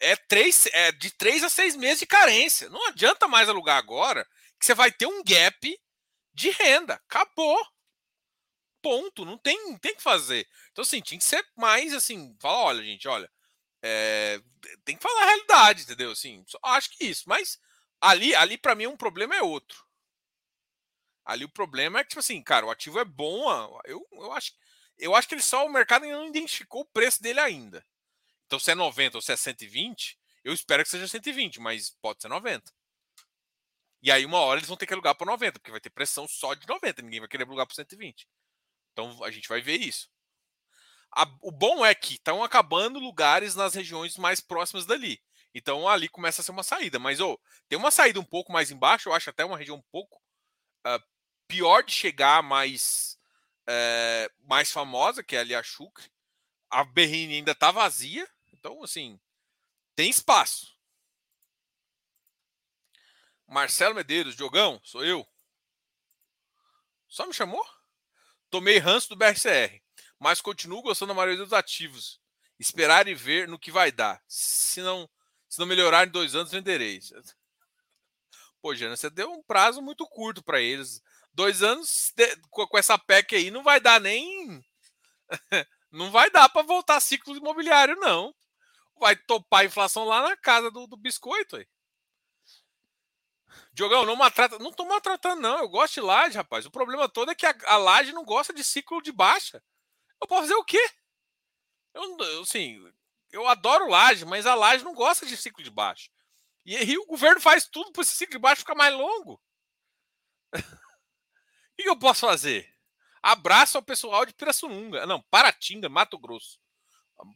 Speaker 1: é, três, é de três a seis meses de carência. Não adianta mais alugar agora, que você vai ter um gap de renda. Acabou. Ponto. Não tem, não tem que fazer. Então, assim, tinha que ser mais assim. Fala, olha, gente, olha. É, tem que falar a realidade, entendeu? Assim, acho que isso. Mas ali, ali para mim, um problema é outro. Ali o problema é que, tipo assim, cara, o ativo é bom. Eu, eu, acho, eu acho que ele só o mercado ainda não identificou o preço dele ainda. Então, se é 90 ou se é 120, eu espero que seja 120, mas pode ser 90. E aí, uma hora eles vão ter que alugar por 90, porque vai ter pressão só de 90, ninguém vai querer alugar por 120. Então, a gente vai ver isso. A, o bom é que estão acabando lugares nas regiões mais próximas dali. Então, ali começa a ser uma saída. Mas, oh, tem uma saída um pouco mais embaixo, eu acho até uma região um pouco uh, pior de chegar, mais, uh, mais famosa, que é ali a Chucre. A Berrine ainda está vazia, então, assim, tem espaço. Marcelo Medeiros, Diogão, sou eu. Só me chamou? Tomei ranço do BRCR, mas continuo gostando da maioria dos ativos. Esperar e ver no que vai dar. Se não, se não melhorar em dois anos, venderei. Pô, Jana, você deu um prazo muito curto para eles. Dois anos de, com essa PEC aí não vai dar nem. não vai dar para voltar ciclo imobiliário, não vai topar a inflação lá na casa do, do biscoito. Aí. Diogão, não maltrata. Não tô maltratando, não. Eu gosto de laje, rapaz. O problema todo é que a, a laje não gosta de ciclo de baixa. Eu posso fazer o quê? Eu, assim, eu adoro laje, mas a laje não gosta de ciclo de baixa. E aí o governo faz tudo para esse ciclo de baixa ficar mais longo. o que eu posso fazer? Abraço ao pessoal de Pirassununga. Não, Paratinga, Mato Grosso.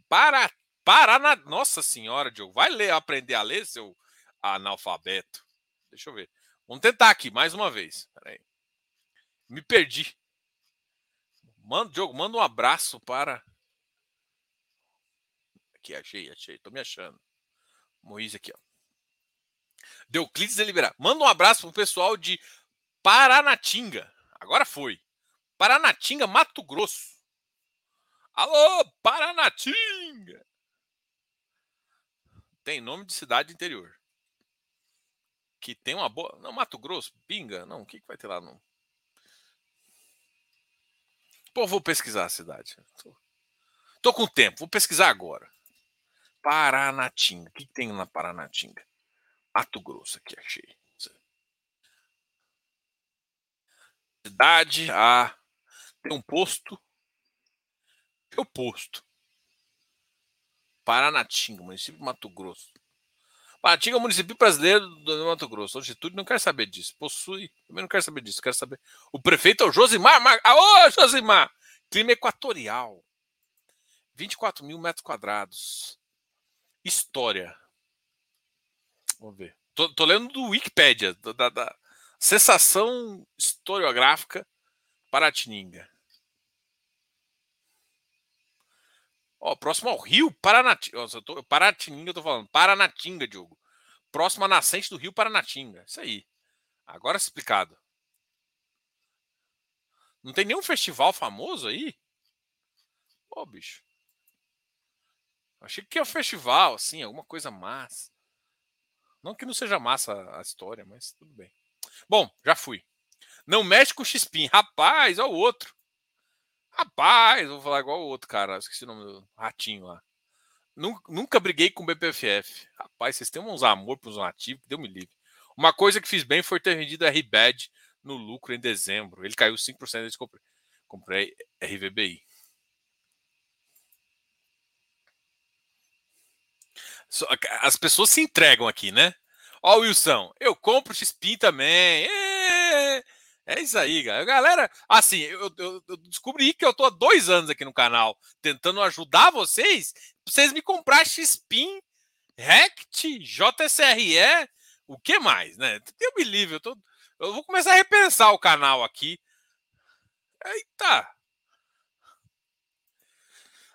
Speaker 1: Para Paraná. Nossa senhora, Diogo. Vai ler, aprender a ler, seu analfabeto. Deixa eu ver. Vamos tentar aqui, mais uma vez. Me perdi. Manda, Diogo, manda um abraço para. Aqui, achei, achei. Tô me achando. Moisés aqui, ó. Deuclides Deliberar. Manda um abraço pro pessoal de Paranatinga. Agora foi. Paranatinga, Mato Grosso. Alô, Paranatinga! Tem nome de cidade interior. Que tem uma boa. Não, Mato Grosso, Pinga. Não, o que, que vai ter lá? Não. Pô, vou pesquisar a cidade. Tô, tô com tempo, vou pesquisar agora. Paranatinga. O que, tem na Paranatinga? Mato Grosso aqui, achei. Cidade, ah, tem um posto. Tem o posto. Paranatinga, município de Mato Grosso. Paranatinga é o município brasileiro do Mato Grosso. Altitude não quero saber disso. Possui. Também não quero saber disso. Quero saber. O prefeito é o Josimar. Mar... Aô, Josimar! Clima equatorial. 24 mil metros quadrados. História. Vamos ver. Tô, tô lendo do Wikipedia, da, da sensação historiográfica Paratininga. Ó, próximo ao Rio Paranatinga. Eu tô, Paratininga, eu tô falando. Paranatinga, Diogo. Próximo à nascente do Rio Paranatinga. Isso aí. Agora explicado. Não tem nenhum festival famoso aí? Pô, bicho. Achei que é um festival, assim, alguma coisa massa. Não que não seja massa a história, mas tudo bem. Bom, já fui. Não mexe com o Xpin. Rapaz, olha o outro. Rapaz, vou falar igual o outro cara, esqueci o nome do ratinho lá. Nunca, nunca briguei com o BPFF. Rapaz, vocês têm uns amor para os nativos deu me livre. Uma coisa que fiz bem foi ter vendido a RBAD no lucro em dezembro. Ele caiu 5% desde comprei, comprei RVBI. As pessoas se entregam aqui, né? Ó, Wilson, eu compro XPIN também. É isso aí, galera. Galera, assim, eu, eu, eu, descobri que eu tô há dois anos aqui no canal tentando ajudar vocês pra vocês me comprar XPIN, RECT, JSRE, o que mais, né? Eu me livre, eu, tô, eu vou começar a repensar o canal aqui. Eita!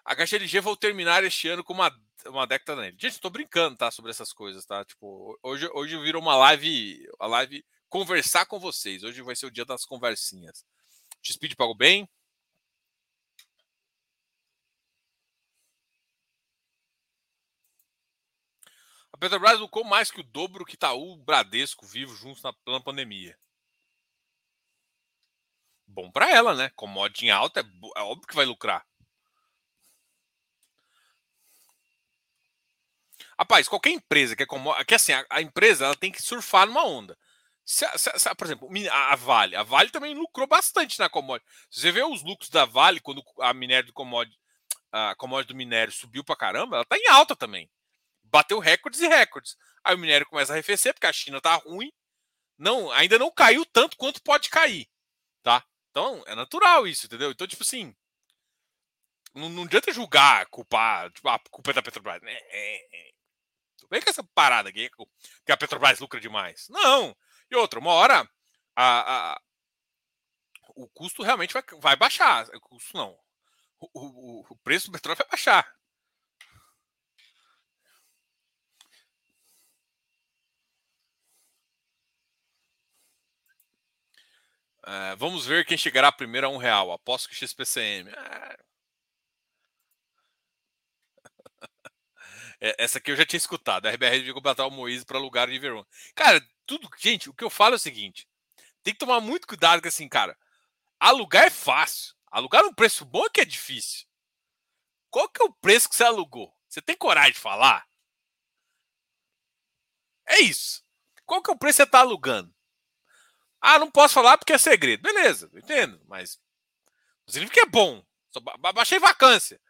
Speaker 1: A HLG vou terminar este ano com uma, uma década nele. Gente, eu tô brincando, tá? Sobre essas coisas, tá? Tipo, hoje, hoje virou uma live. A live conversar com vocês. Hoje vai ser o dia das conversinhas. X-Speed pagou bem. A Petrobras lucrou mais que o dobro que Itaú, Bradesco, Vivo juntos na, na pandemia. Bom para ela, né? Commodity em alta, é, é óbvio que vai lucrar. Rapaz, qualquer empresa que é como. Que assim, a, a, empresa ela tem que surfar numa onda. Se, se, se, por exemplo, a, Vale. A Vale também lucrou bastante na commodity. Você vê os lucros da Vale quando a minério do commodity, a commodity do minério subiu pra caramba, ela tá em alta também. Bateu recordes e recordes. Aí o minério começa a arrefecer, porque a China tá ruim. Não, ainda não caiu tanto quanto pode cair. Tá? Então, é natural isso, entendeu? Então, tipo assim. Não, não adianta julgar, culpar, tipo, a culpa é da Petrobras. É, é, é. Vem com essa parada aqui que a Petrobras lucra demais. Não. E outra, uma hora a, a, o custo realmente vai, vai baixar. O custo não. O, o, o preço do petróleo vai baixar. É, vamos ver quem chegará primeiro a um real. Aposto que XPCM. É, É, essa aqui eu já tinha escutado. A RBR devia contratar o Moise para lugar de Verona. Cara, tudo. Gente, o que eu falo é o seguinte: tem que tomar muito cuidado, que assim, cara, alugar é fácil. Alugar um preço bom é que é difícil. Qual que é o preço que você alugou? Você tem coragem de falar? É isso. Qual que é o preço que você está alugando? Ah, não posso falar porque é segredo. Beleza, entendo, mas significa que é bom. Só baixei vacância.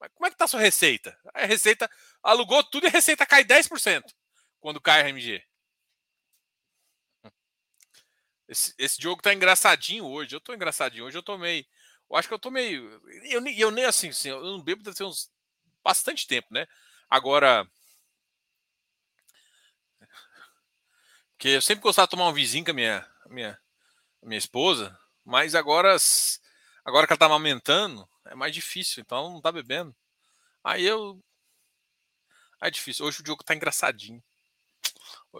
Speaker 1: Mas como é que tá a sua receita? A receita alugou tudo e a receita cai 10% quando cai a RMG. Esse, esse jogo tá engraçadinho hoje. Eu tô engraçadinho hoje. Eu tô meio. Eu acho que eu tô meio. Eu, eu nem assim, assim, eu não bebo deve uns bastante tempo, né? Agora. Porque eu sempre gostava de tomar um vizinho com a minha, minha, minha esposa, mas agora, agora que ela tá amamentando, é mais difícil, então não tá bebendo. Aí eu. Aí é difícil. Hoje o jogo tá engraçadinho.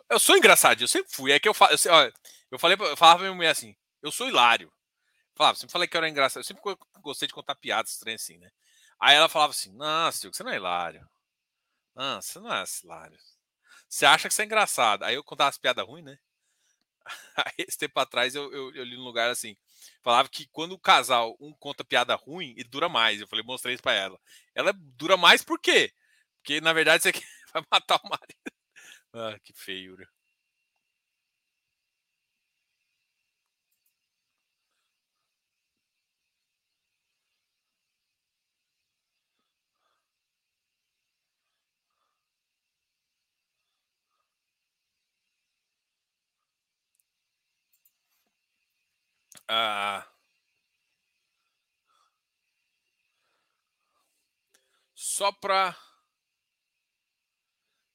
Speaker 1: Eu sou engraçadinho, eu sempre fui. É que eu falo. Eu, eu falei, eu falava pra minha mulher assim, eu sou hilário. Falava, sempre falei que eu era engraçado. Eu sempre gostei de contar piadas estranhas assim, né? Aí ela falava assim: Não, Silvio, você não é hilário. Não, você não é hilário. Você acha que você é engraçado. Aí eu contava as piadas ruins, né? Aí, esse tempo atrás eu, eu, eu li num lugar assim: falava que quando o casal um conta piada ruim, ele dura mais. Eu falei, mostrei isso pra ela. Ela dura mais por quê? Porque na verdade você vai matar o marido. Ah, que feiura. Ah, só para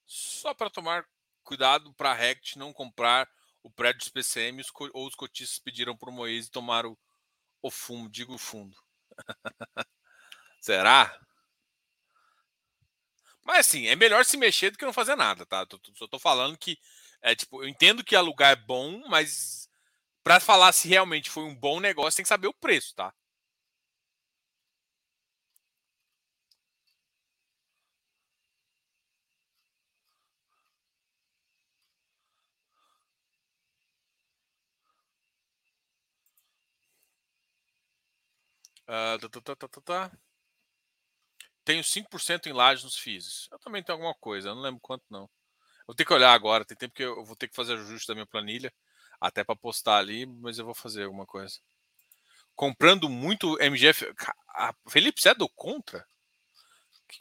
Speaker 1: só para tomar cuidado para a Rect não comprar o prédio dos PCM ou os cotistas pediram para o Moise tomar o, o fundo, digo fundo. Será? Mas assim, é melhor se mexer do que não fazer nada, tá? Só tô falando que é tipo, eu entendo que alugar é bom, mas para falar se realmente foi um bom negócio, tem que saber o preço, tá? Uh, tá, tá, tá, tá, Tenho 5% em lajes nos FIIs. Eu também tenho alguma coisa, eu não lembro quanto não. Vou ter que olhar agora, tem tempo que eu vou ter que fazer ajuste da minha planilha, até para postar ali, mas eu vou fazer alguma coisa. Comprando muito MGF. Felipe, você é do contra?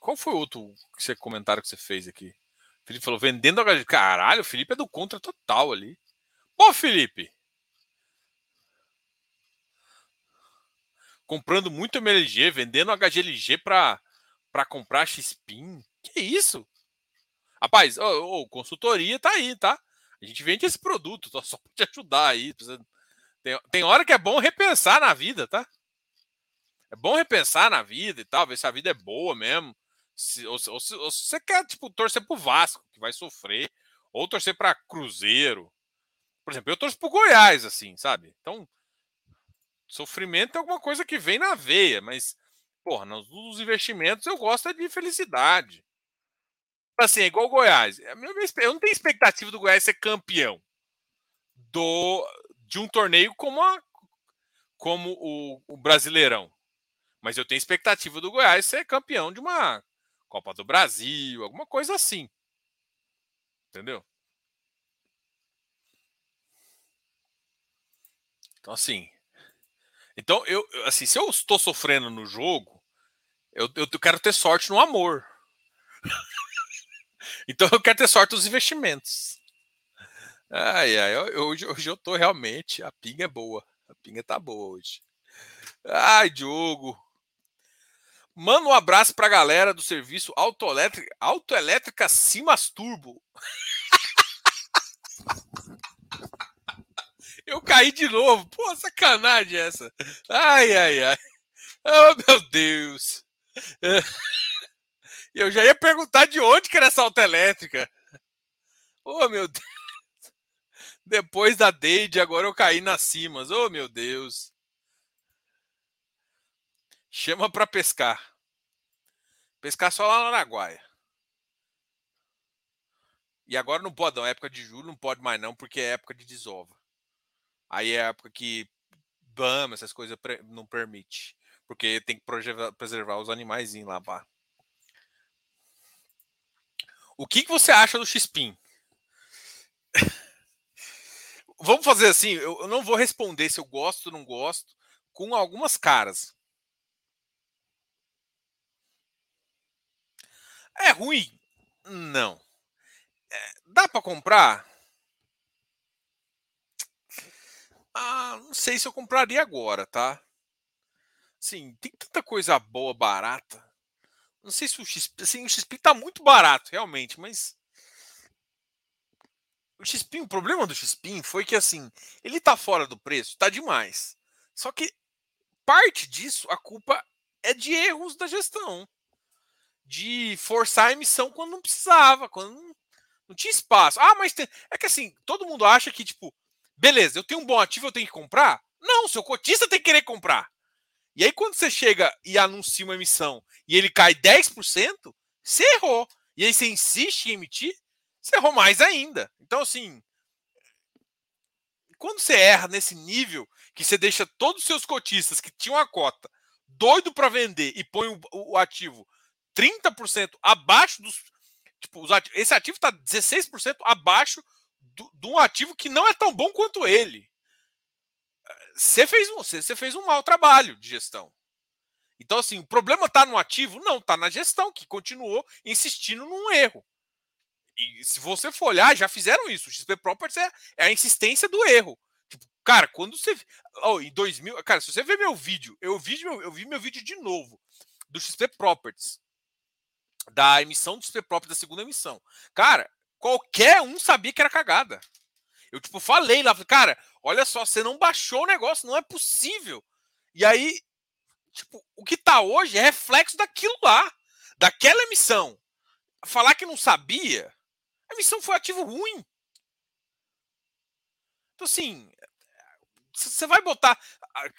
Speaker 1: Qual foi o outro que comentário que você fez aqui? Felipe falou, vendendo a Caralho, o Felipe é do contra total ali. Pô, Felipe! comprando muito MLG, vendendo HGLG para para comprar XPIN. Que isso? Rapaz, ô, consultoria tá aí, tá? A gente vende esse produto, só para te ajudar aí. Tem, tem hora que é bom repensar na vida, tá? É bom repensar na vida e tal, ver se a vida é boa mesmo. Se, ou, ou, ou, se você quer, tipo, torcer pro Vasco, que vai sofrer, ou torcer para Cruzeiro. Por exemplo, eu torço pro Goiás, assim, sabe? Então, sofrimento é alguma coisa que vem na veia, mas, porra, nos investimentos eu gosto é de felicidade. Assim, é igual o Goiás. É eu não tenho expectativa do Goiás ser campeão do, de um torneio como, a, como o, o Brasileirão. Mas eu tenho expectativa do Goiás ser campeão de uma Copa do Brasil, alguma coisa assim. Entendeu? Então, assim. Então, eu, assim, se eu estou sofrendo no jogo, eu, eu quero ter sorte no amor. então, eu quero ter sorte nos investimentos. Ai, ai, hoje, hoje eu tô realmente. A pinga é boa. A pinga tá boa hoje. Ai, Diogo. Manda um abraço pra galera do serviço autoelétrica, autoelétrica Simas Turbo. Eu caí de novo. Pô, sacanagem essa. Ai, ai, ai. Oh, meu Deus. Eu já ia perguntar de onde que era essa autoelétrica. Oh, meu Deus. Depois da Deide, agora eu caí nas cimas. Oh, meu Deus. Chama para pescar. Pescar só lá na Araguaia. E agora não pode, não. Época de julho não pode mais, não, porque é época de desova. Aí é época que BAM, essas coisas não permite. Porque tem que preservar os animais lá, pá. O que, que você acha do X-Pin? Vamos fazer assim, eu não vou responder se eu gosto ou não gosto, com algumas caras. É ruim? Não. É, dá para comprar? Ah, não sei se eu compraria agora, tá? Sim, tem tanta coisa boa, barata. Não sei se o XP, assim, o XP tá muito barato, realmente, mas o XP, o problema do XP foi que assim, ele tá fora do preço, tá demais. Só que parte disso, a culpa é de erros da gestão de forçar a emissão quando não precisava, quando não, não tinha espaço. Ah, mas tem... é que assim, todo mundo acha que, tipo, beleza, eu tenho um bom ativo, eu tenho que comprar? Não, seu cotista tem que querer comprar. E aí, quando você chega e anuncia uma emissão e ele cai 10%, você errou. E aí você insiste em emitir, você errou mais ainda. Então, assim, quando você erra nesse nível, que você deixa todos os seus cotistas que tinham a cota doido para vender e põe o, o ativo 30% abaixo dos. Tipo, esse ativo está 16% abaixo de um ativo que não é tão bom quanto ele. Você fez, um, você fez um mau trabalho de gestão. Então, assim, o problema está no ativo? Não, está na gestão, que continuou insistindo num erro. E se você for olhar, já fizeram isso. O XP Properties é, é a insistência do erro. Tipo, cara, quando você. Oh, em 2000. Cara, se você ver meu vídeo, eu vi meu, eu vi meu vídeo de novo do XP Properties da emissão do XP próprio da segunda emissão. Cara, qualquer um sabia que era cagada. Eu, tipo, falei lá, cara, olha só, você não baixou o negócio, não é possível. E aí, tipo, o que tá hoje é reflexo daquilo lá, daquela emissão. Falar que não sabia, a emissão foi ativo ruim. Então, assim, você vai botar.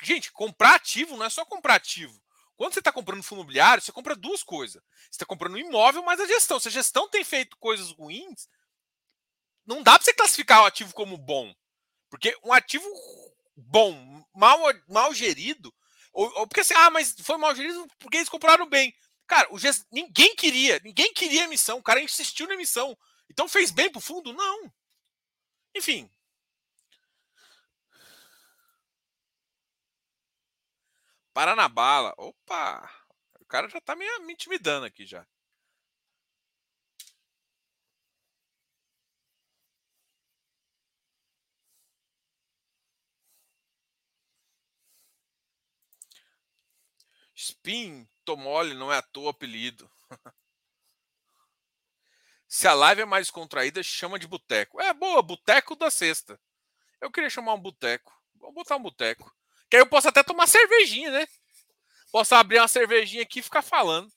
Speaker 1: Gente, comprar ativo não é só comprar ativo. Quando você está comprando fundo imobiliário, você compra duas coisas. Você está comprando um imóvel, mas a gestão. Se a gestão tem feito coisas ruins, não dá para você classificar o ativo como bom. Porque um ativo bom, mal, mal gerido, ou, ou porque assim, ah, mas foi mal gerido porque eles compraram bem. Cara, o ninguém queria, ninguém queria emissão. O cara insistiu na emissão. Então fez bem pro fundo? Não. Enfim, Para na bala. Opa! O cara já tá me, me intimidando aqui já. Spin, Tomole, não é à toa apelido. Se a live é mais contraída, chama de boteco. É boa, boteco da sexta. Eu queria chamar um boteco. Vamos botar um boteco. Que aí eu posso até tomar cervejinha, né? Posso abrir uma cervejinha aqui e ficar falando.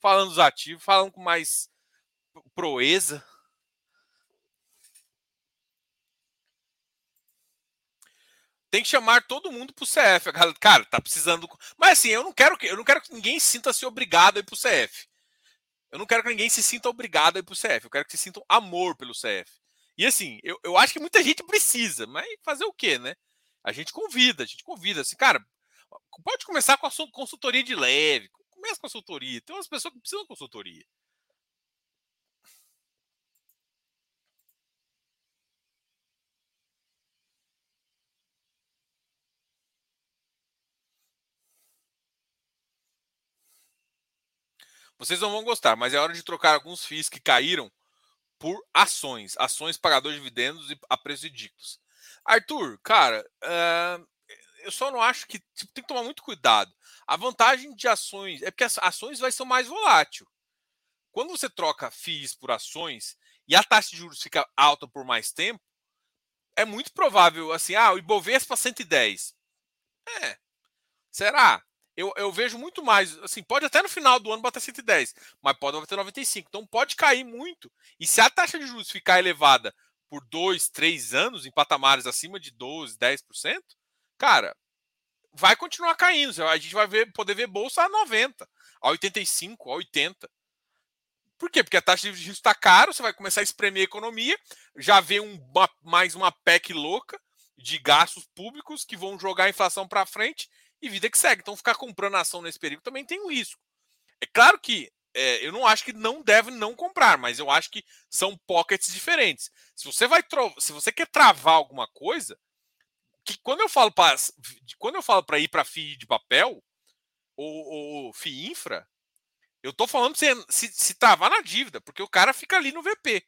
Speaker 1: Falando dos ativos, falando com mais proeza. Tem que chamar todo mundo pro CF. Cara, tá precisando. Mas assim, eu não quero que eu não quero que ninguém sinta-se obrigado a ir pro CF. Eu não quero que ninguém se sinta obrigado a ir pro CF. Eu quero que se sintam amor pelo CF. E assim, eu, eu acho que muita gente precisa, mas fazer o quê, né? A gente convida, a gente convida. Assim, cara, pode começar com a consultoria de leve. Começa com a consultoria. Tem umas pessoas que precisam de consultoria. Vocês não vão gostar, mas é hora de trocar alguns FIIs que caíram por ações, ações pagadores de dividendos e a preços ridículos. Arthur, cara, uh, eu só não acho que tipo, tem que tomar muito cuidado. A vantagem de ações é porque as ações vai ser mais volátil. Quando você troca FIIs por ações e a taxa de juros fica alta por mais tempo, é muito provável assim, ah, o Ibovespa 110. É. Será? Eu, eu vejo muito mais. Assim, pode até no final do ano bater 110, mas pode bater 95. Então pode cair muito. E se a taxa de juros ficar elevada por dois, três anos, em patamares acima de 12, 10%, cara, vai continuar caindo. A gente vai ver, poder ver bolsa a 90, a 85, a 80. Por quê? Porque a taxa de juros está caro, você vai começar a espremer a economia, já vê um, mais uma PEC louca de gastos públicos que vão jogar a inflação para frente e vida que segue. Então, ficar comprando ação nesse período também tem um risco. É claro que é, eu não acho que não deve não comprar, mas eu acho que são pockets diferentes. Se você vai se você quer travar alguma coisa, que quando eu falo para quando eu falo para ir para FII de papel ou, ou FII infra, eu tô falando você se, se travar na dívida, porque o cara fica ali no VP.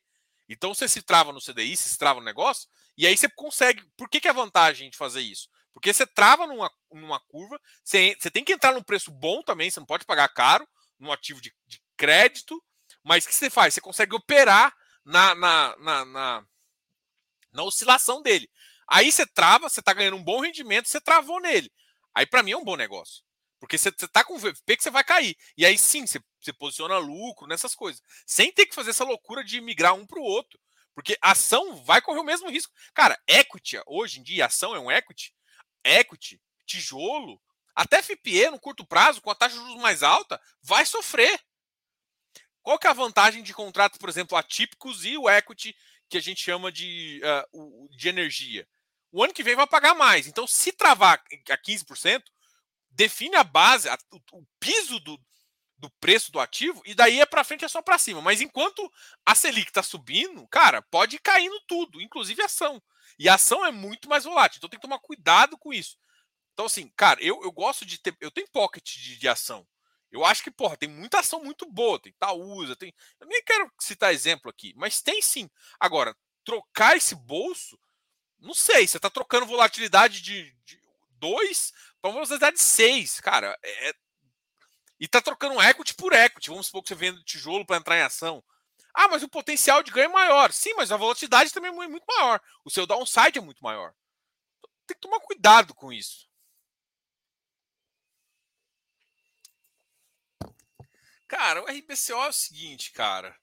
Speaker 1: Então você se trava no CDI, se trava no negócio, e aí você consegue. Por que, que é vantagem de fazer isso? Porque você trava numa, numa curva, você, você tem que entrar num preço bom também, você não pode pagar caro, num ativo de, de crédito, mas o que você faz? Você consegue operar na, na, na, na, na oscilação dele. Aí você trava, você está ganhando um bom rendimento, você travou nele. Aí para mim é um bom negócio. Porque você, está com VP que você vai cair. E aí sim, você, você posiciona lucro nessas coisas. Sem ter que fazer essa loucura de migrar um para o outro. Porque ação vai correr o mesmo risco. Cara, equity, hoje em dia, ação é um equity equity, tijolo, até FPE no curto prazo, com a taxa de juros mais alta, vai sofrer. Qual que é a vantagem de contratos, por exemplo, atípicos e o equity, que a gente chama de, uh, de energia? O ano que vem vai pagar mais. Então, se travar a 15%, define a base, a, o, o, piso do, do preço do ativo, e daí é para frente é só para cima. Mas enquanto a Selic está subindo, cara, pode ir caindo tudo, inclusive ação. E a ação é muito mais volátil, então tem que tomar cuidado com isso. Então, assim, cara, eu, eu gosto de ter. Eu tenho pocket de, de ação. Eu acho que, porra, tem muita ação muito boa. Tem Itaúsa, tem. Eu nem quero citar exemplo aqui, mas tem sim. Agora, trocar esse bolso, não sei. Você está trocando volatilidade de 2 para uma volatilidade de 6. Cara, é, é... e está trocando equity por equity. Vamos supor que você vende tijolo para entrar em ação. Ah, mas o potencial de ganho é maior. Sim, mas a volatilidade também é muito maior. O seu downside é muito maior. Tem que tomar cuidado com isso. Cara, o RBCO é o seguinte, cara.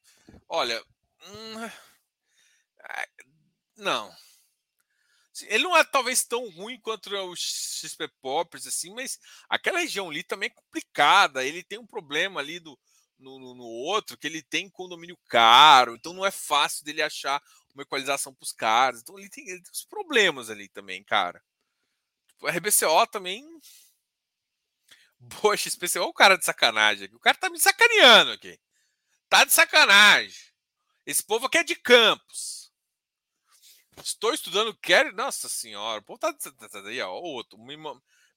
Speaker 1: Olha. Hum, é, não. Ele não é talvez tão ruim quanto os XP Poppers, assim, mas aquela região ali também é complicada. Ele tem um problema ali do, no, no, no, outro que ele tem condomínio caro, então não é fácil dele achar uma equalização para os caras. Então ele tem, ele tem problemas ali também, cara. O RBCO também. Poxa, XPCO é o cara de sacanagem aqui. O cara tá me sacaneando aqui. Tá de sacanagem. Esse povo aqui é de campos. Estou estudando quer. Nossa senhora. O povo tá, tá, tá aí, ó. Outro. Me,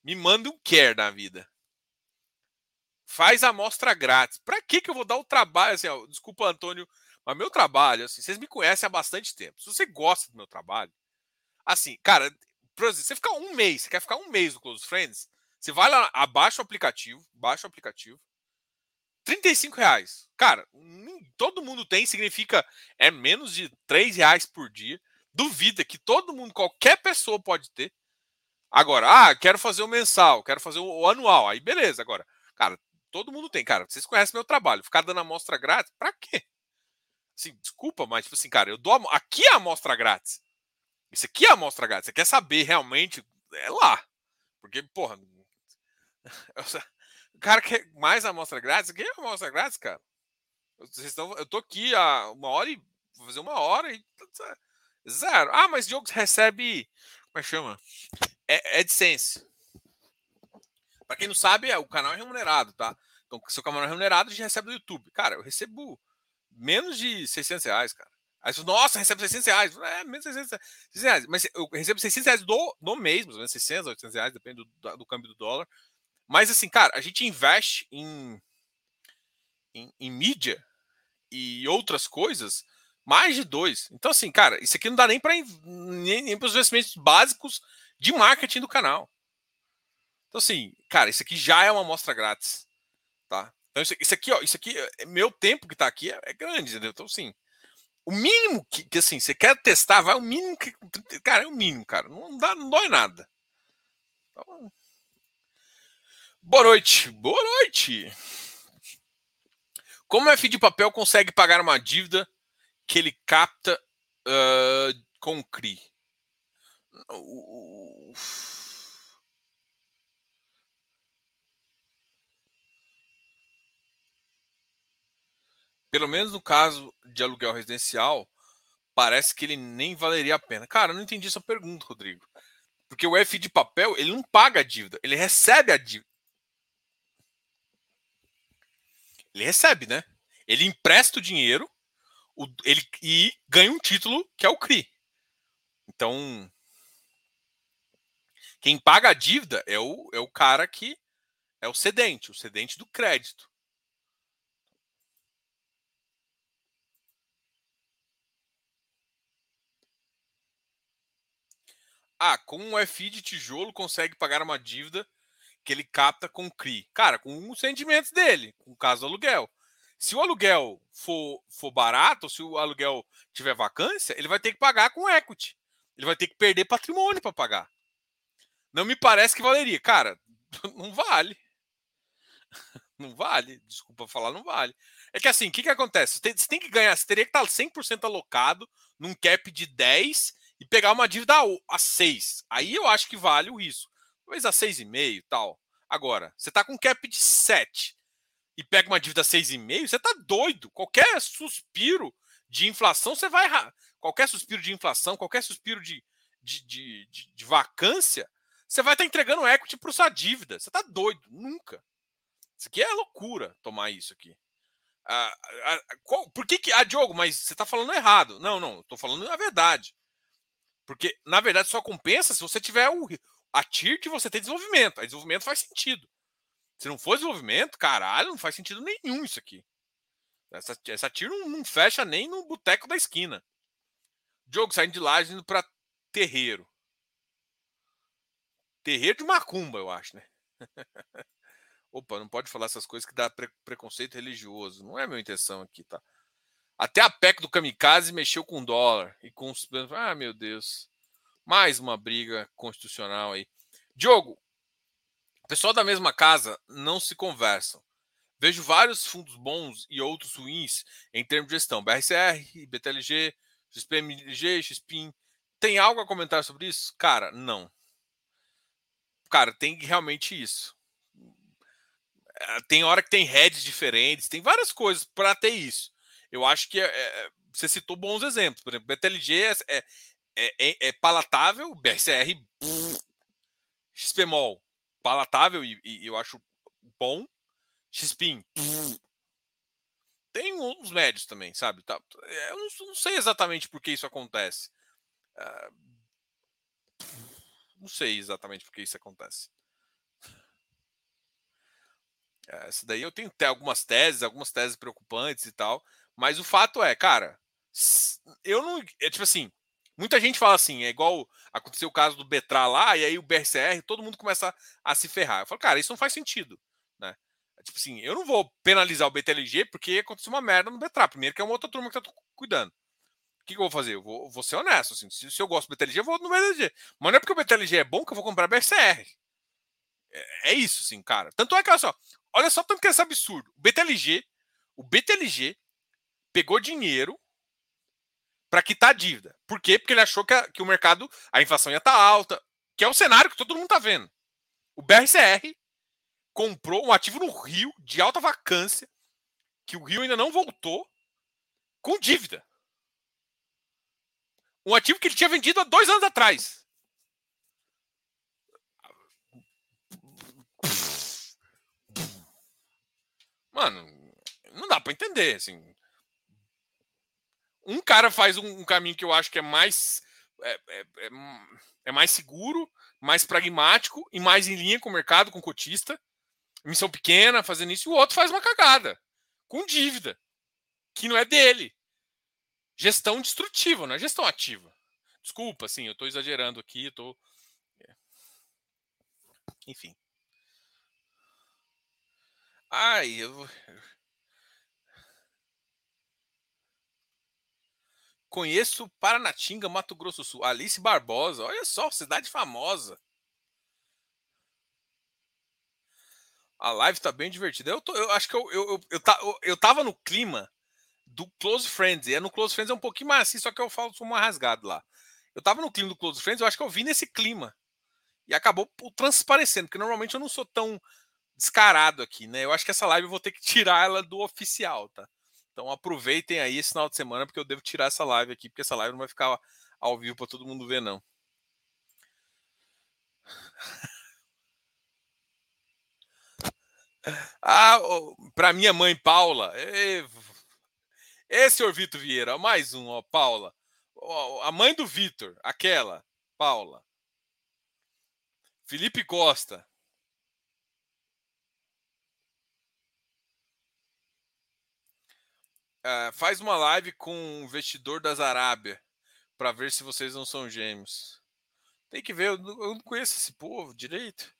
Speaker 1: me manda um quer na vida faz a amostra grátis. Para que que eu vou dar o trabalho assim, ó, desculpa Antônio, mas meu trabalho, assim, vocês me conhecem há bastante tempo. Se você gosta do meu trabalho, assim, cara, exemplo, você ficar um mês, você quer ficar um mês no Close Friends, Você vai lá, abaixa o aplicativo, baixa o aplicativo. 35 reais. Cara, todo mundo tem, significa é menos de 3 reais por dia. Duvida que todo mundo, qualquer pessoa pode ter. Agora, ah, quero fazer o mensal, quero fazer o anual. Aí beleza, agora. Cara, todo mundo tem, cara. Vocês conhecem meu trabalho. Ficar dando amostra grátis, pra quê? Assim, desculpa, mas, tipo assim, cara, eu dou. A... Aqui é a amostra grátis. Isso aqui é a amostra grátis. Você quer saber realmente? É lá. Porque, porra. O cara quer mais amostra grátis? Quem é amostra grátis, cara? Vocês estão, eu tô aqui há uma hora e. Vou fazer uma hora e. Zero. Ah, mas o jogo recebe. Como é que chama? É, AdSense. Para quem não sabe, é, o canal é remunerado, tá? Então, se o canal é remunerado, a gente recebe do YouTube. Cara, eu recebo menos de 600 reais, cara. Aí você, nossa, recebe 600 reais. É, menos de 600, 600 reais. Mas eu recebo 600 reais do, no mês, mais ou menos 600, 800 reais, depende do, do câmbio do dólar. Mas assim, cara, a gente investe em, em, em mídia e outras coisas mais de dois. Então, assim, cara, isso aqui não dá nem para nem, nem para os investimentos básicos de marketing do canal. Então, assim, cara, isso aqui já é uma amostra grátis, tá? Então, isso, isso aqui, ó, isso aqui, é, meu tempo que tá aqui é, é grande, entendeu? Então, assim, o mínimo que, que, assim, você quer testar, vai o mínimo que, cara, é o mínimo, cara, não dá, não dói nada. Então, boa noite, boa noite. Como o F de papel consegue pagar uma dívida que ele capta uh, com CRI? Pelo menos no caso de aluguel residencial, parece que ele nem valeria a pena. Cara, eu não entendi essa pergunta, Rodrigo. Porque o F de papel, ele não paga a dívida, ele recebe a dívida. Ele recebe, né? Ele empresta o dinheiro o, ele, e ganha um título que é o CRI. Então, quem paga a dívida é o, é o cara que é o cedente, o cedente do crédito. Ah, com um FI de tijolo consegue pagar uma dívida que ele capta com CRI. Cara, com os rendimentos dele, com o caso do aluguel. Se o aluguel for, for barato, se o aluguel tiver vacância, ele vai ter que pagar com equity. Ele vai ter que perder patrimônio para pagar. Não me parece que valeria. Cara, não vale. Não vale. Desculpa falar, não vale. É que assim, o que, que acontece? Você tem, você tem que ganhar, você teria que estar 100% alocado num cap de 10 e pegar uma dívida a 6. Aí eu acho que vale o risco. Talvez a 6,5 e tal. Agora, você está com cap de 7 e pega uma dívida a 6,5, você está doido. Qualquer suspiro de inflação, você vai. Qualquer suspiro de inflação, qualquer suspiro de, de, de, de, de vacância, você vai estar tá entregando equity para sua dívida. Você está doido. Nunca. Isso aqui é loucura tomar isso aqui. Ah, ah, qual, por que, que. Ah, Diogo, mas você está falando errado. Não, não, estou falando a verdade. Porque, na verdade, só compensa se você tiver o, a TIR que você tem desenvolvimento. Aí desenvolvimento faz sentido. Se não for desenvolvimento, caralho, não faz sentido nenhum isso aqui. Essa, essa TIR não, não fecha nem no boteco da esquina. Diogo saindo de lá indo para terreiro. Terreiro de macumba, eu acho, né? Opa, não pode falar essas coisas que dá pre preconceito religioso. Não é a minha intenção aqui, tá? Até a PEC do kamikaze mexeu com dólar e com os. Ah, meu Deus. Mais uma briga constitucional aí. Diogo, o pessoal da mesma casa não se conversam. Vejo vários fundos bons e outros ruins em termos de gestão. BRCR, BTLG, XPMG, XPIN. Tem algo a comentar sobre isso? Cara, não. Cara, tem realmente isso. Eh, tem hora que tem heads diferentes, tem várias coisas para ter isso eu acho que é, é, você citou bons exemplos. Por exemplo, BTLG é, é, é, é palatável, BRCR, XPMOL, palatável e, e, eu acho bom. XPIN, tem uns médios também, sabe? Tá, eu não, sei exatamente por que isso acontece. Uh, não sei exatamente por que isso acontece. Essa daí eu tenho até algumas teses, algumas teses preocupantes e tal. Mas o fato é, cara, eu não. É tipo assim, Muita gente fala assim, é igual aconteceu o caso do Betra lá, e aí o BRCR, todo mundo começa a, se ferrar. Eu falo, cara, isso não faz sentido. Né? Tipo assim, eu não vou penalizar o BTLG porque aconteceu uma merda no Betra. Primeiro que é uma outra turma que tá cuidando. O que, que eu vou fazer? Eu vou, vou ser honesto. Assim, se, se, eu gosto do BTLG, eu vou no BTLG. Mas não é porque o BTLG é bom que eu vou comprar BRCR. É, é isso, sim, cara. Tanto é que, olha só, olha só tanto que é esse absurdo. O BTLG, o BTLG pegou dinheiro para quitar a dívida. Por quê? Porque ele achou que, a, que o mercado, a inflação ia estar tá alta, que é o cenário que todo mundo está vendo. O BRCR comprou um ativo no Rio de alta vacância, que o Rio ainda não voltou, com dívida. Um ativo que ele tinha vendido há dois anos atrás. Mano, não dá para entender, assim um cara faz um, um, caminho que eu acho que é mais é, é, é, é, mais seguro, mais pragmático e mais em linha com o mercado, com o cotista. Missão pequena, fazendo isso, e o outro faz uma cagada, com dívida, que não é dele. Gestão destrutiva, não é gestão ativa. Desculpa, assim, eu estou exagerando aqui, tô. É. Enfim. Ai, eu, Conheço Paranatinga, Mato Grosso Sul. Alice Barbosa, olha só, cidade famosa. A live tá bem divertida. Eu, tô, eu acho que eu, eu, eu, eu, eu, eu tava no clima do Close Friends. E é no Close Friends é um pouquinho mais assim, só que eu falo sou uma rasgado lá. Eu tava no clima do Close Friends, eu acho que eu vi nesse clima. E acabou transparecendo, porque normalmente eu não sou tão descarado aqui, né? Eu acho que essa live eu vou ter que tirar ela do oficial, tá? Então aproveitem aí esse final de semana, porque eu devo tirar essa live aqui, porque essa live não vai ficar ao vivo para todo mundo ver, não. Ah, para minha mãe Paula, esse senhor Vitor Vieira, mais um, ó, Paula. A mãe do Vitor, aquela, Paula. Felipe Costa. Uh, faz uma live com um investidor das Arábia para ver se vocês não são gêmeos. Tem que ver, eu não, eu não conheço esse povo direito.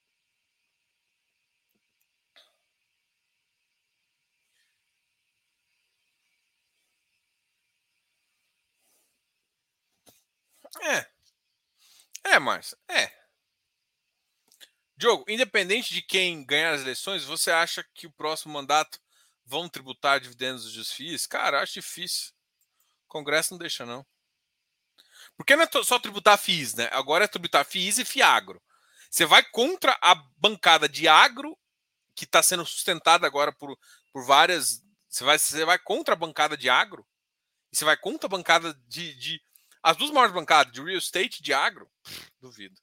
Speaker 1: É. É, Márcia. É. Diogo, independente de quem ganhar as eleições, você acha que o próximo mandato vão tributar dividendos dos FIIs? Cara, acho difícil. O Congresso não deixa, não. Porque não é só tributar FIIs, né? Agora é tributar FIIs e FIAGRO. Você vai contra a bancada de agro, que está sendo sustentada agora por, por várias. Você vai, você vai contra a bancada de agro, e você vai contra a bancada de. de as duas maiores bancadas, de real estate e de agro? Pff, duvido.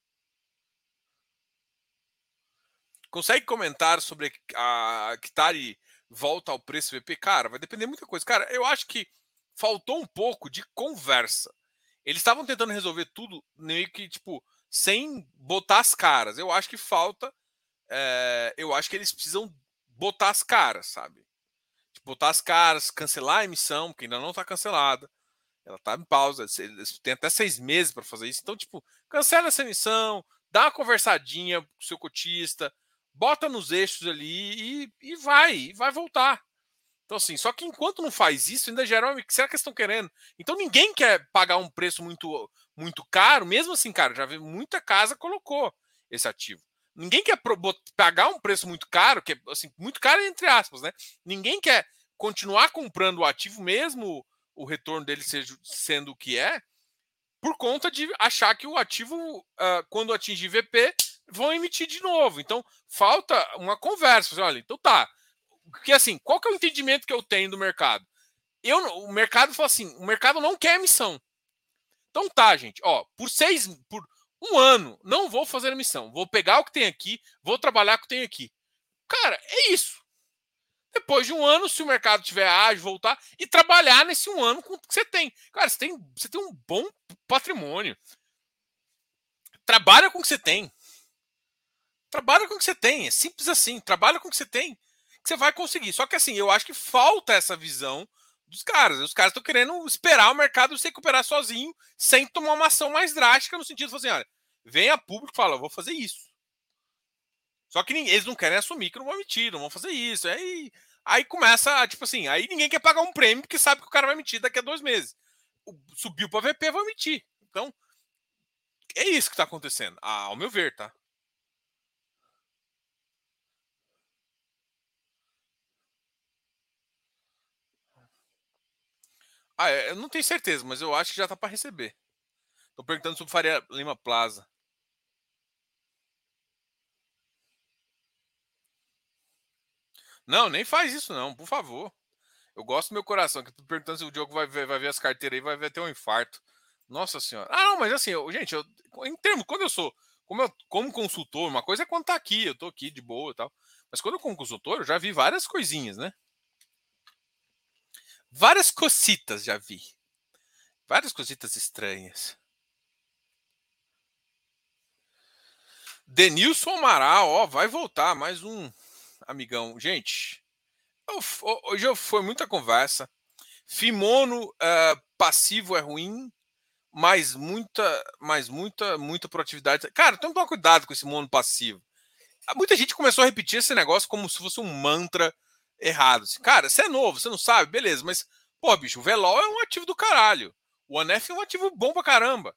Speaker 1: Consegue comentar sobre a Kitari volta ao preço VP? Cara, vai depender muita coisa. Cara, eu acho que faltou um pouco de conversa. Eles estavam tentando resolver tudo meio que, tipo, sem botar as caras. Eu acho que falta. É, eu acho que eles precisam botar as caras, sabe? Tipo, botar as caras, cancelar a emissão, que ainda não está cancelada. Ela está em pausa. Têm até seis meses para fazer isso. Então, tipo, cancela essa emissão, dá uma conversadinha com o seu cotista, bota nos eixos ali e, e vai, e vai voltar. Então, assim, só que enquanto não faz isso, ainda gera uma. Será que eles estão querendo? Então ninguém quer pagar um preço muito, muito caro, mesmo assim, cara, já vi muita casa colocou esse ativo. Ninguém quer pagar um preço muito caro, que é assim, muito caro entre aspas, né? Ninguém quer continuar comprando o ativo, mesmo o retorno dele seja, sendo o que é, por conta de achar que o ativo, uh, quando atingir VP, vão emitir de novo. Então, falta uma conversa. Olha, então tá. Porque assim, qual que é o entendimento que eu tenho do mercado? Eu, o mercado fala assim: o mercado não quer emissão. Então tá, gente. Ó, por seis, por um ano, não vou fazer emissão. Vou pegar o que tem aqui, vou trabalhar com o que tem aqui. Cara, é isso. Depois de um ano, se o mercado tiver ágil, voltar e trabalhar nesse um ano com o que você tem. Cara, você tem, você tem um bom patrimônio. Trabalha com o que você tem. Trabalha com o que você tem, é simples assim. Trabalha com o que você tem, que você vai conseguir. Só que assim, eu acho que falta essa visão dos caras. Os caras estão querendo esperar o mercado se recuperar sozinho, sem tomar uma ação mais drástica, no sentido de assim, olha, vem a público e fala, vou fazer isso. Só que eles não querem assumir que não vão emitir, não vão fazer isso. Aí, aí começa, tipo assim, aí ninguém quer pagar um prêmio porque sabe que o cara vai emitir daqui a dois meses. Subiu para VP, vai emitir. Então, é isso que está acontecendo, ao meu ver, tá? Ah, é, eu não tenho certeza, mas eu acho que já tá para receber. Tô perguntando sobre Faria Lima Plaza. Não, nem faz isso não, por favor. Eu gosto do meu coração, que perguntando se o Diogo vai ver, vai ver as carteiras aí, vai, vai ter um infarto. Nossa senhora. Ah, não, mas assim, eu, gente, eu, em termos, quando eu sou, como, eu, como consultor, uma coisa é quando tá aqui, eu tô aqui de boa e tal. Mas quando eu como consultor, eu já vi várias coisinhas, né? Várias cocitas já vi. Várias cositas estranhas. Denilson Amaral, ó, vai voltar mais um amigão. Gente, hoje foi muita conversa. Fimono uh, passivo é ruim, mas muita, mas muita, muita proatividade. Cara, tomar cuidado com esse mono passivo. Muita gente começou a repetir esse negócio como se fosse um mantra errado. Assim, cara, você é novo, você não sabe, beleza, mas, pô, bicho, o Velol é um ativo do caralho. O ANF é um ativo bom pra caramba.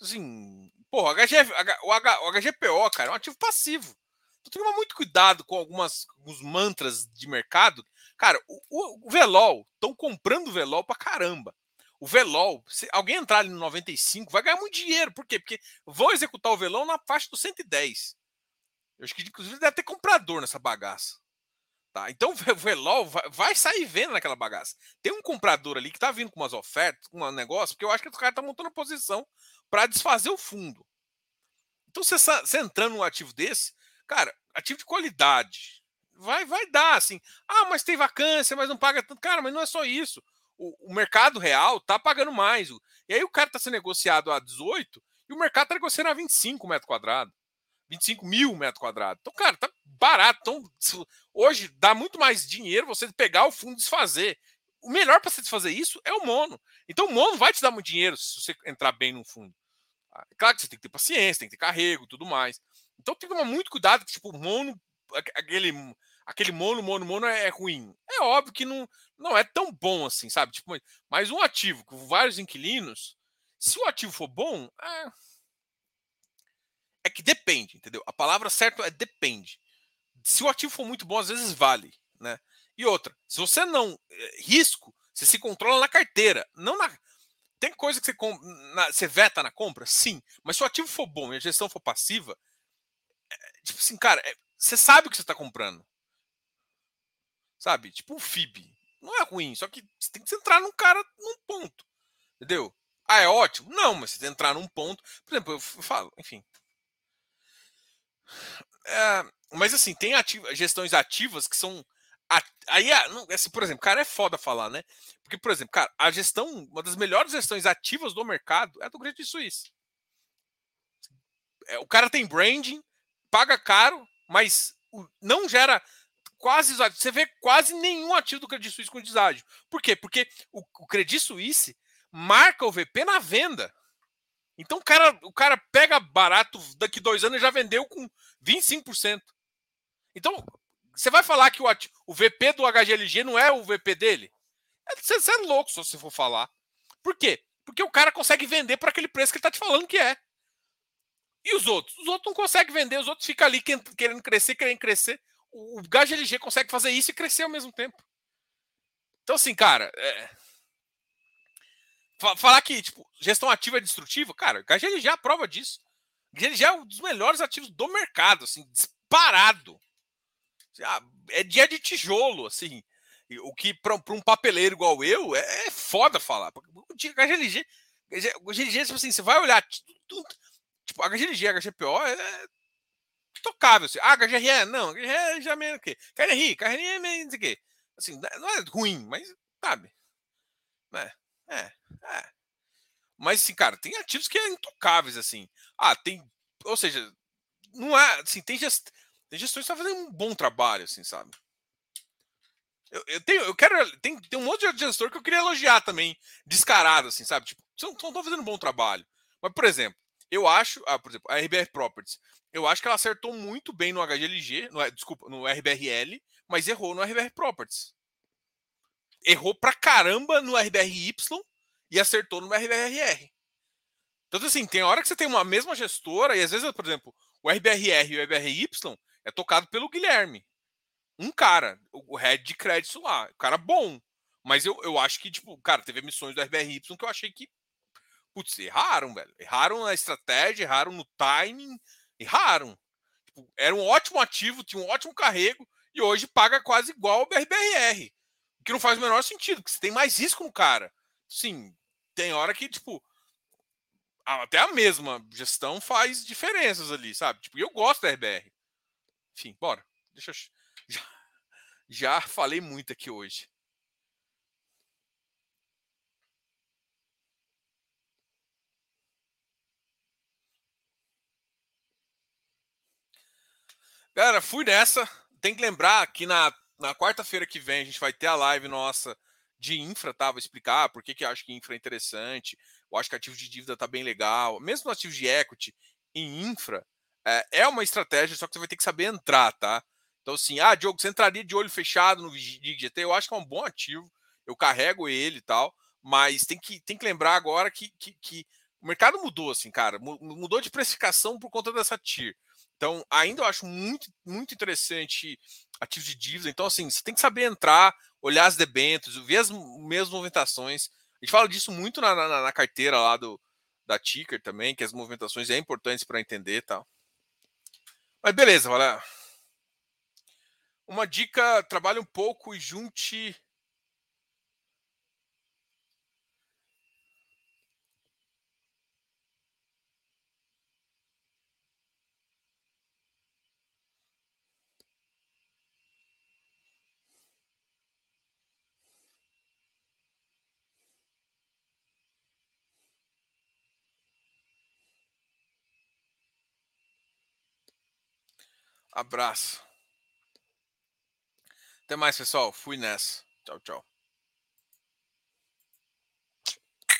Speaker 1: Assim, pô, o, HGF, o, H, o HGPO, cara, é um ativo passivo. Então tem que tomar muito cuidado com algumas, alguns mantras de mercado. Cara, o, o, o Velol, estão comprando o Velol pra caramba. O Velol, se alguém entrar ali no 95, vai ganhar muito dinheiro. Por quê? Porque vão executar o Velol na faixa do 110. Eu acho que, inclusive, deve ter comprador nessa bagaça. Tá? Então o Velol vai sair vendo naquela bagaça. Tem um comprador ali que tá vindo com umas ofertas, com um negócio, porque eu acho que o cara tá montando posição para desfazer o fundo. Então você, você entrando num ativo desse, cara, ativo de qualidade, vai vai dar assim. Ah, mas tem vacância, mas não paga tanto. Cara, mas não é só isso. O, o mercado real tá pagando mais. E aí o cara tá sendo negociado a 18 e o mercado tá negociando a 25 metros quadrados. 25 mil metros quadrados. Então, cara, tá barato. Então, hoje dá muito mais dinheiro você pegar o fundo e desfazer. O melhor para você desfazer isso é o mono. Então, o mono vai te dar muito dinheiro se você entrar bem no fundo. Ah, é claro que você tem que ter paciência, tem que ter carrego tudo mais. Então, tem que tomar muito cuidado, que, tipo, mono, aquele, aquele mono, mono, mono é ruim. É óbvio que não, não é tão bom assim, sabe? Tipo, mas um ativo com vários inquilinos, se o ativo for bom, é é que depende, entendeu? A palavra certa é depende. Se o ativo for muito bom, às vezes vale, né? E outra, se você não eh, risco, você se controla na carteira, não na tem coisa que você, na, você veta na compra? Sim. Mas se o ativo for bom e a gestão for passiva, é, tipo assim, cara, é, você sabe o que você está comprando. Sabe? Tipo um FIB. Não é ruim, só que você tem que entrar num cara num ponto. Entendeu? Ah, é ótimo? Não, mas você entrar num ponto. Por exemplo, eu falo, enfim, é, mas assim, tem gestões ativas que são. Aí, ah, assim, por exemplo, cara, é foda falar, né? Porque, por exemplo, cara, a gestão, uma das melhores gestões ativas do mercado é a do Credit Suisse. É, o cara tem branding, paga caro, mas não gera quase. Você vê quase nenhum ativo do Credit Suisse com deságio. Por quê? Porque o, o Credit Suisse marca o VP na venda. Então o cara, o cara pega barato, daqui dois anos já vendeu com 25%. Então, você vai falar que o, o VP do HGLG não é o VP dele? É, você, é louco se você for falar. Por quê? Porque o cara consegue vender para aquele preço que ele está te falando que é. E os outros? Os outros não conseguem vender, os outros ficam ali querendo crescer, querendo crescer. O HGLG consegue fazer isso e crescer ao mesmo tempo. Então, assim, cara, é, Falar que, tipo, gestão ativa é destrutiva, cara, o GLG é a prova disso. O GLG é um dos melhores ativos do mercado, assim, disparado. Ah, é dia de tijolo, assim. O que para um papeleiro igual eu é, é foda falar. O GLG, GLG, tipo assim, você vai olhar tipo, a GLG, a HGPO é tocável. Assim. Ah, HGRE, não, HGRE já é meio o quê? KNRI, KNRI é sei o. Assim, não é ruim, mas sabe. Né? É. É. Mas, assim, cara, tem ativos que é intocáveis, assim. Ah, tem. Ou seja, não é. Assim, tem, gest, tem gestões que estão fazendo um bom trabalho, assim, sabe? Eu, eu, tenho, eu quero. Tem, tem um monte de gestor que eu queria elogiar também, descarado, assim, sabe? Tipo, não estão fazendo um bom trabalho. Mas, por exemplo, eu acho, ah, por exemplo, a RBR Properties, eu acho que ela acertou muito bem no HGLG, no, desculpa, no RBRL, mas errou no RBR Properties. Errou pra caramba no RBRY e acertou no RBRR. Então, assim, tem hora que você tem uma mesma gestora, e às vezes, por exemplo, o RBRR e o RBRY é tocado pelo Guilherme. Um cara, o head de crédito lá. O cara bom. Mas eu, eu acho que, tipo, cara, teve emissões do RBRY que eu achei que. Putz, erraram, velho. Erraram na estratégia, erraram no timing, erraram. Tipo, era um ótimo ativo, tinha um ótimo carrego, e hoje paga quase igual ao BRBR. Que não faz o menor sentido, porque você tem mais risco no cara. Sim, tem hora que, tipo, até a mesma gestão faz diferenças ali, sabe? Tipo, eu gosto da RBR. Enfim, bora. Deixa eu... já, já falei muito aqui hoje. Galera, fui nessa. Tem que lembrar que na, na quarta-feira que vem a gente vai ter a live nossa de infra, tá? Vou explicar por que, que eu acho que infra é interessante. Eu acho que ativo de dívida tá bem legal. Mesmo no ativo de equity, em infra, é, é, uma estratégia, só que você vai ter que saber entrar, tá? Então, assim, ah, Diogo, você entraria de olho fechado no DGT? Eu acho que é um bom ativo. Eu carrego ele e tal, mas tem que, tem que lembrar agora que, que, que o mercado mudou, assim, cara. Mudou de precificação por conta dessa TIR. Então, ainda eu acho muito, muito interessante ativo de dívida. Então, assim, você tem que saber entrar, olhar as debêntures, ver as mesmas movimentações. A gente fala disso muito na, na, na carteira lá do, da Ticker também, que as movimentações é importantes para entender tal. Mas beleza, olha. Uma dica: trabalhe um pouco e junte Abraço. Até mais, pessoal. Fui nessa. Tchau, tchau.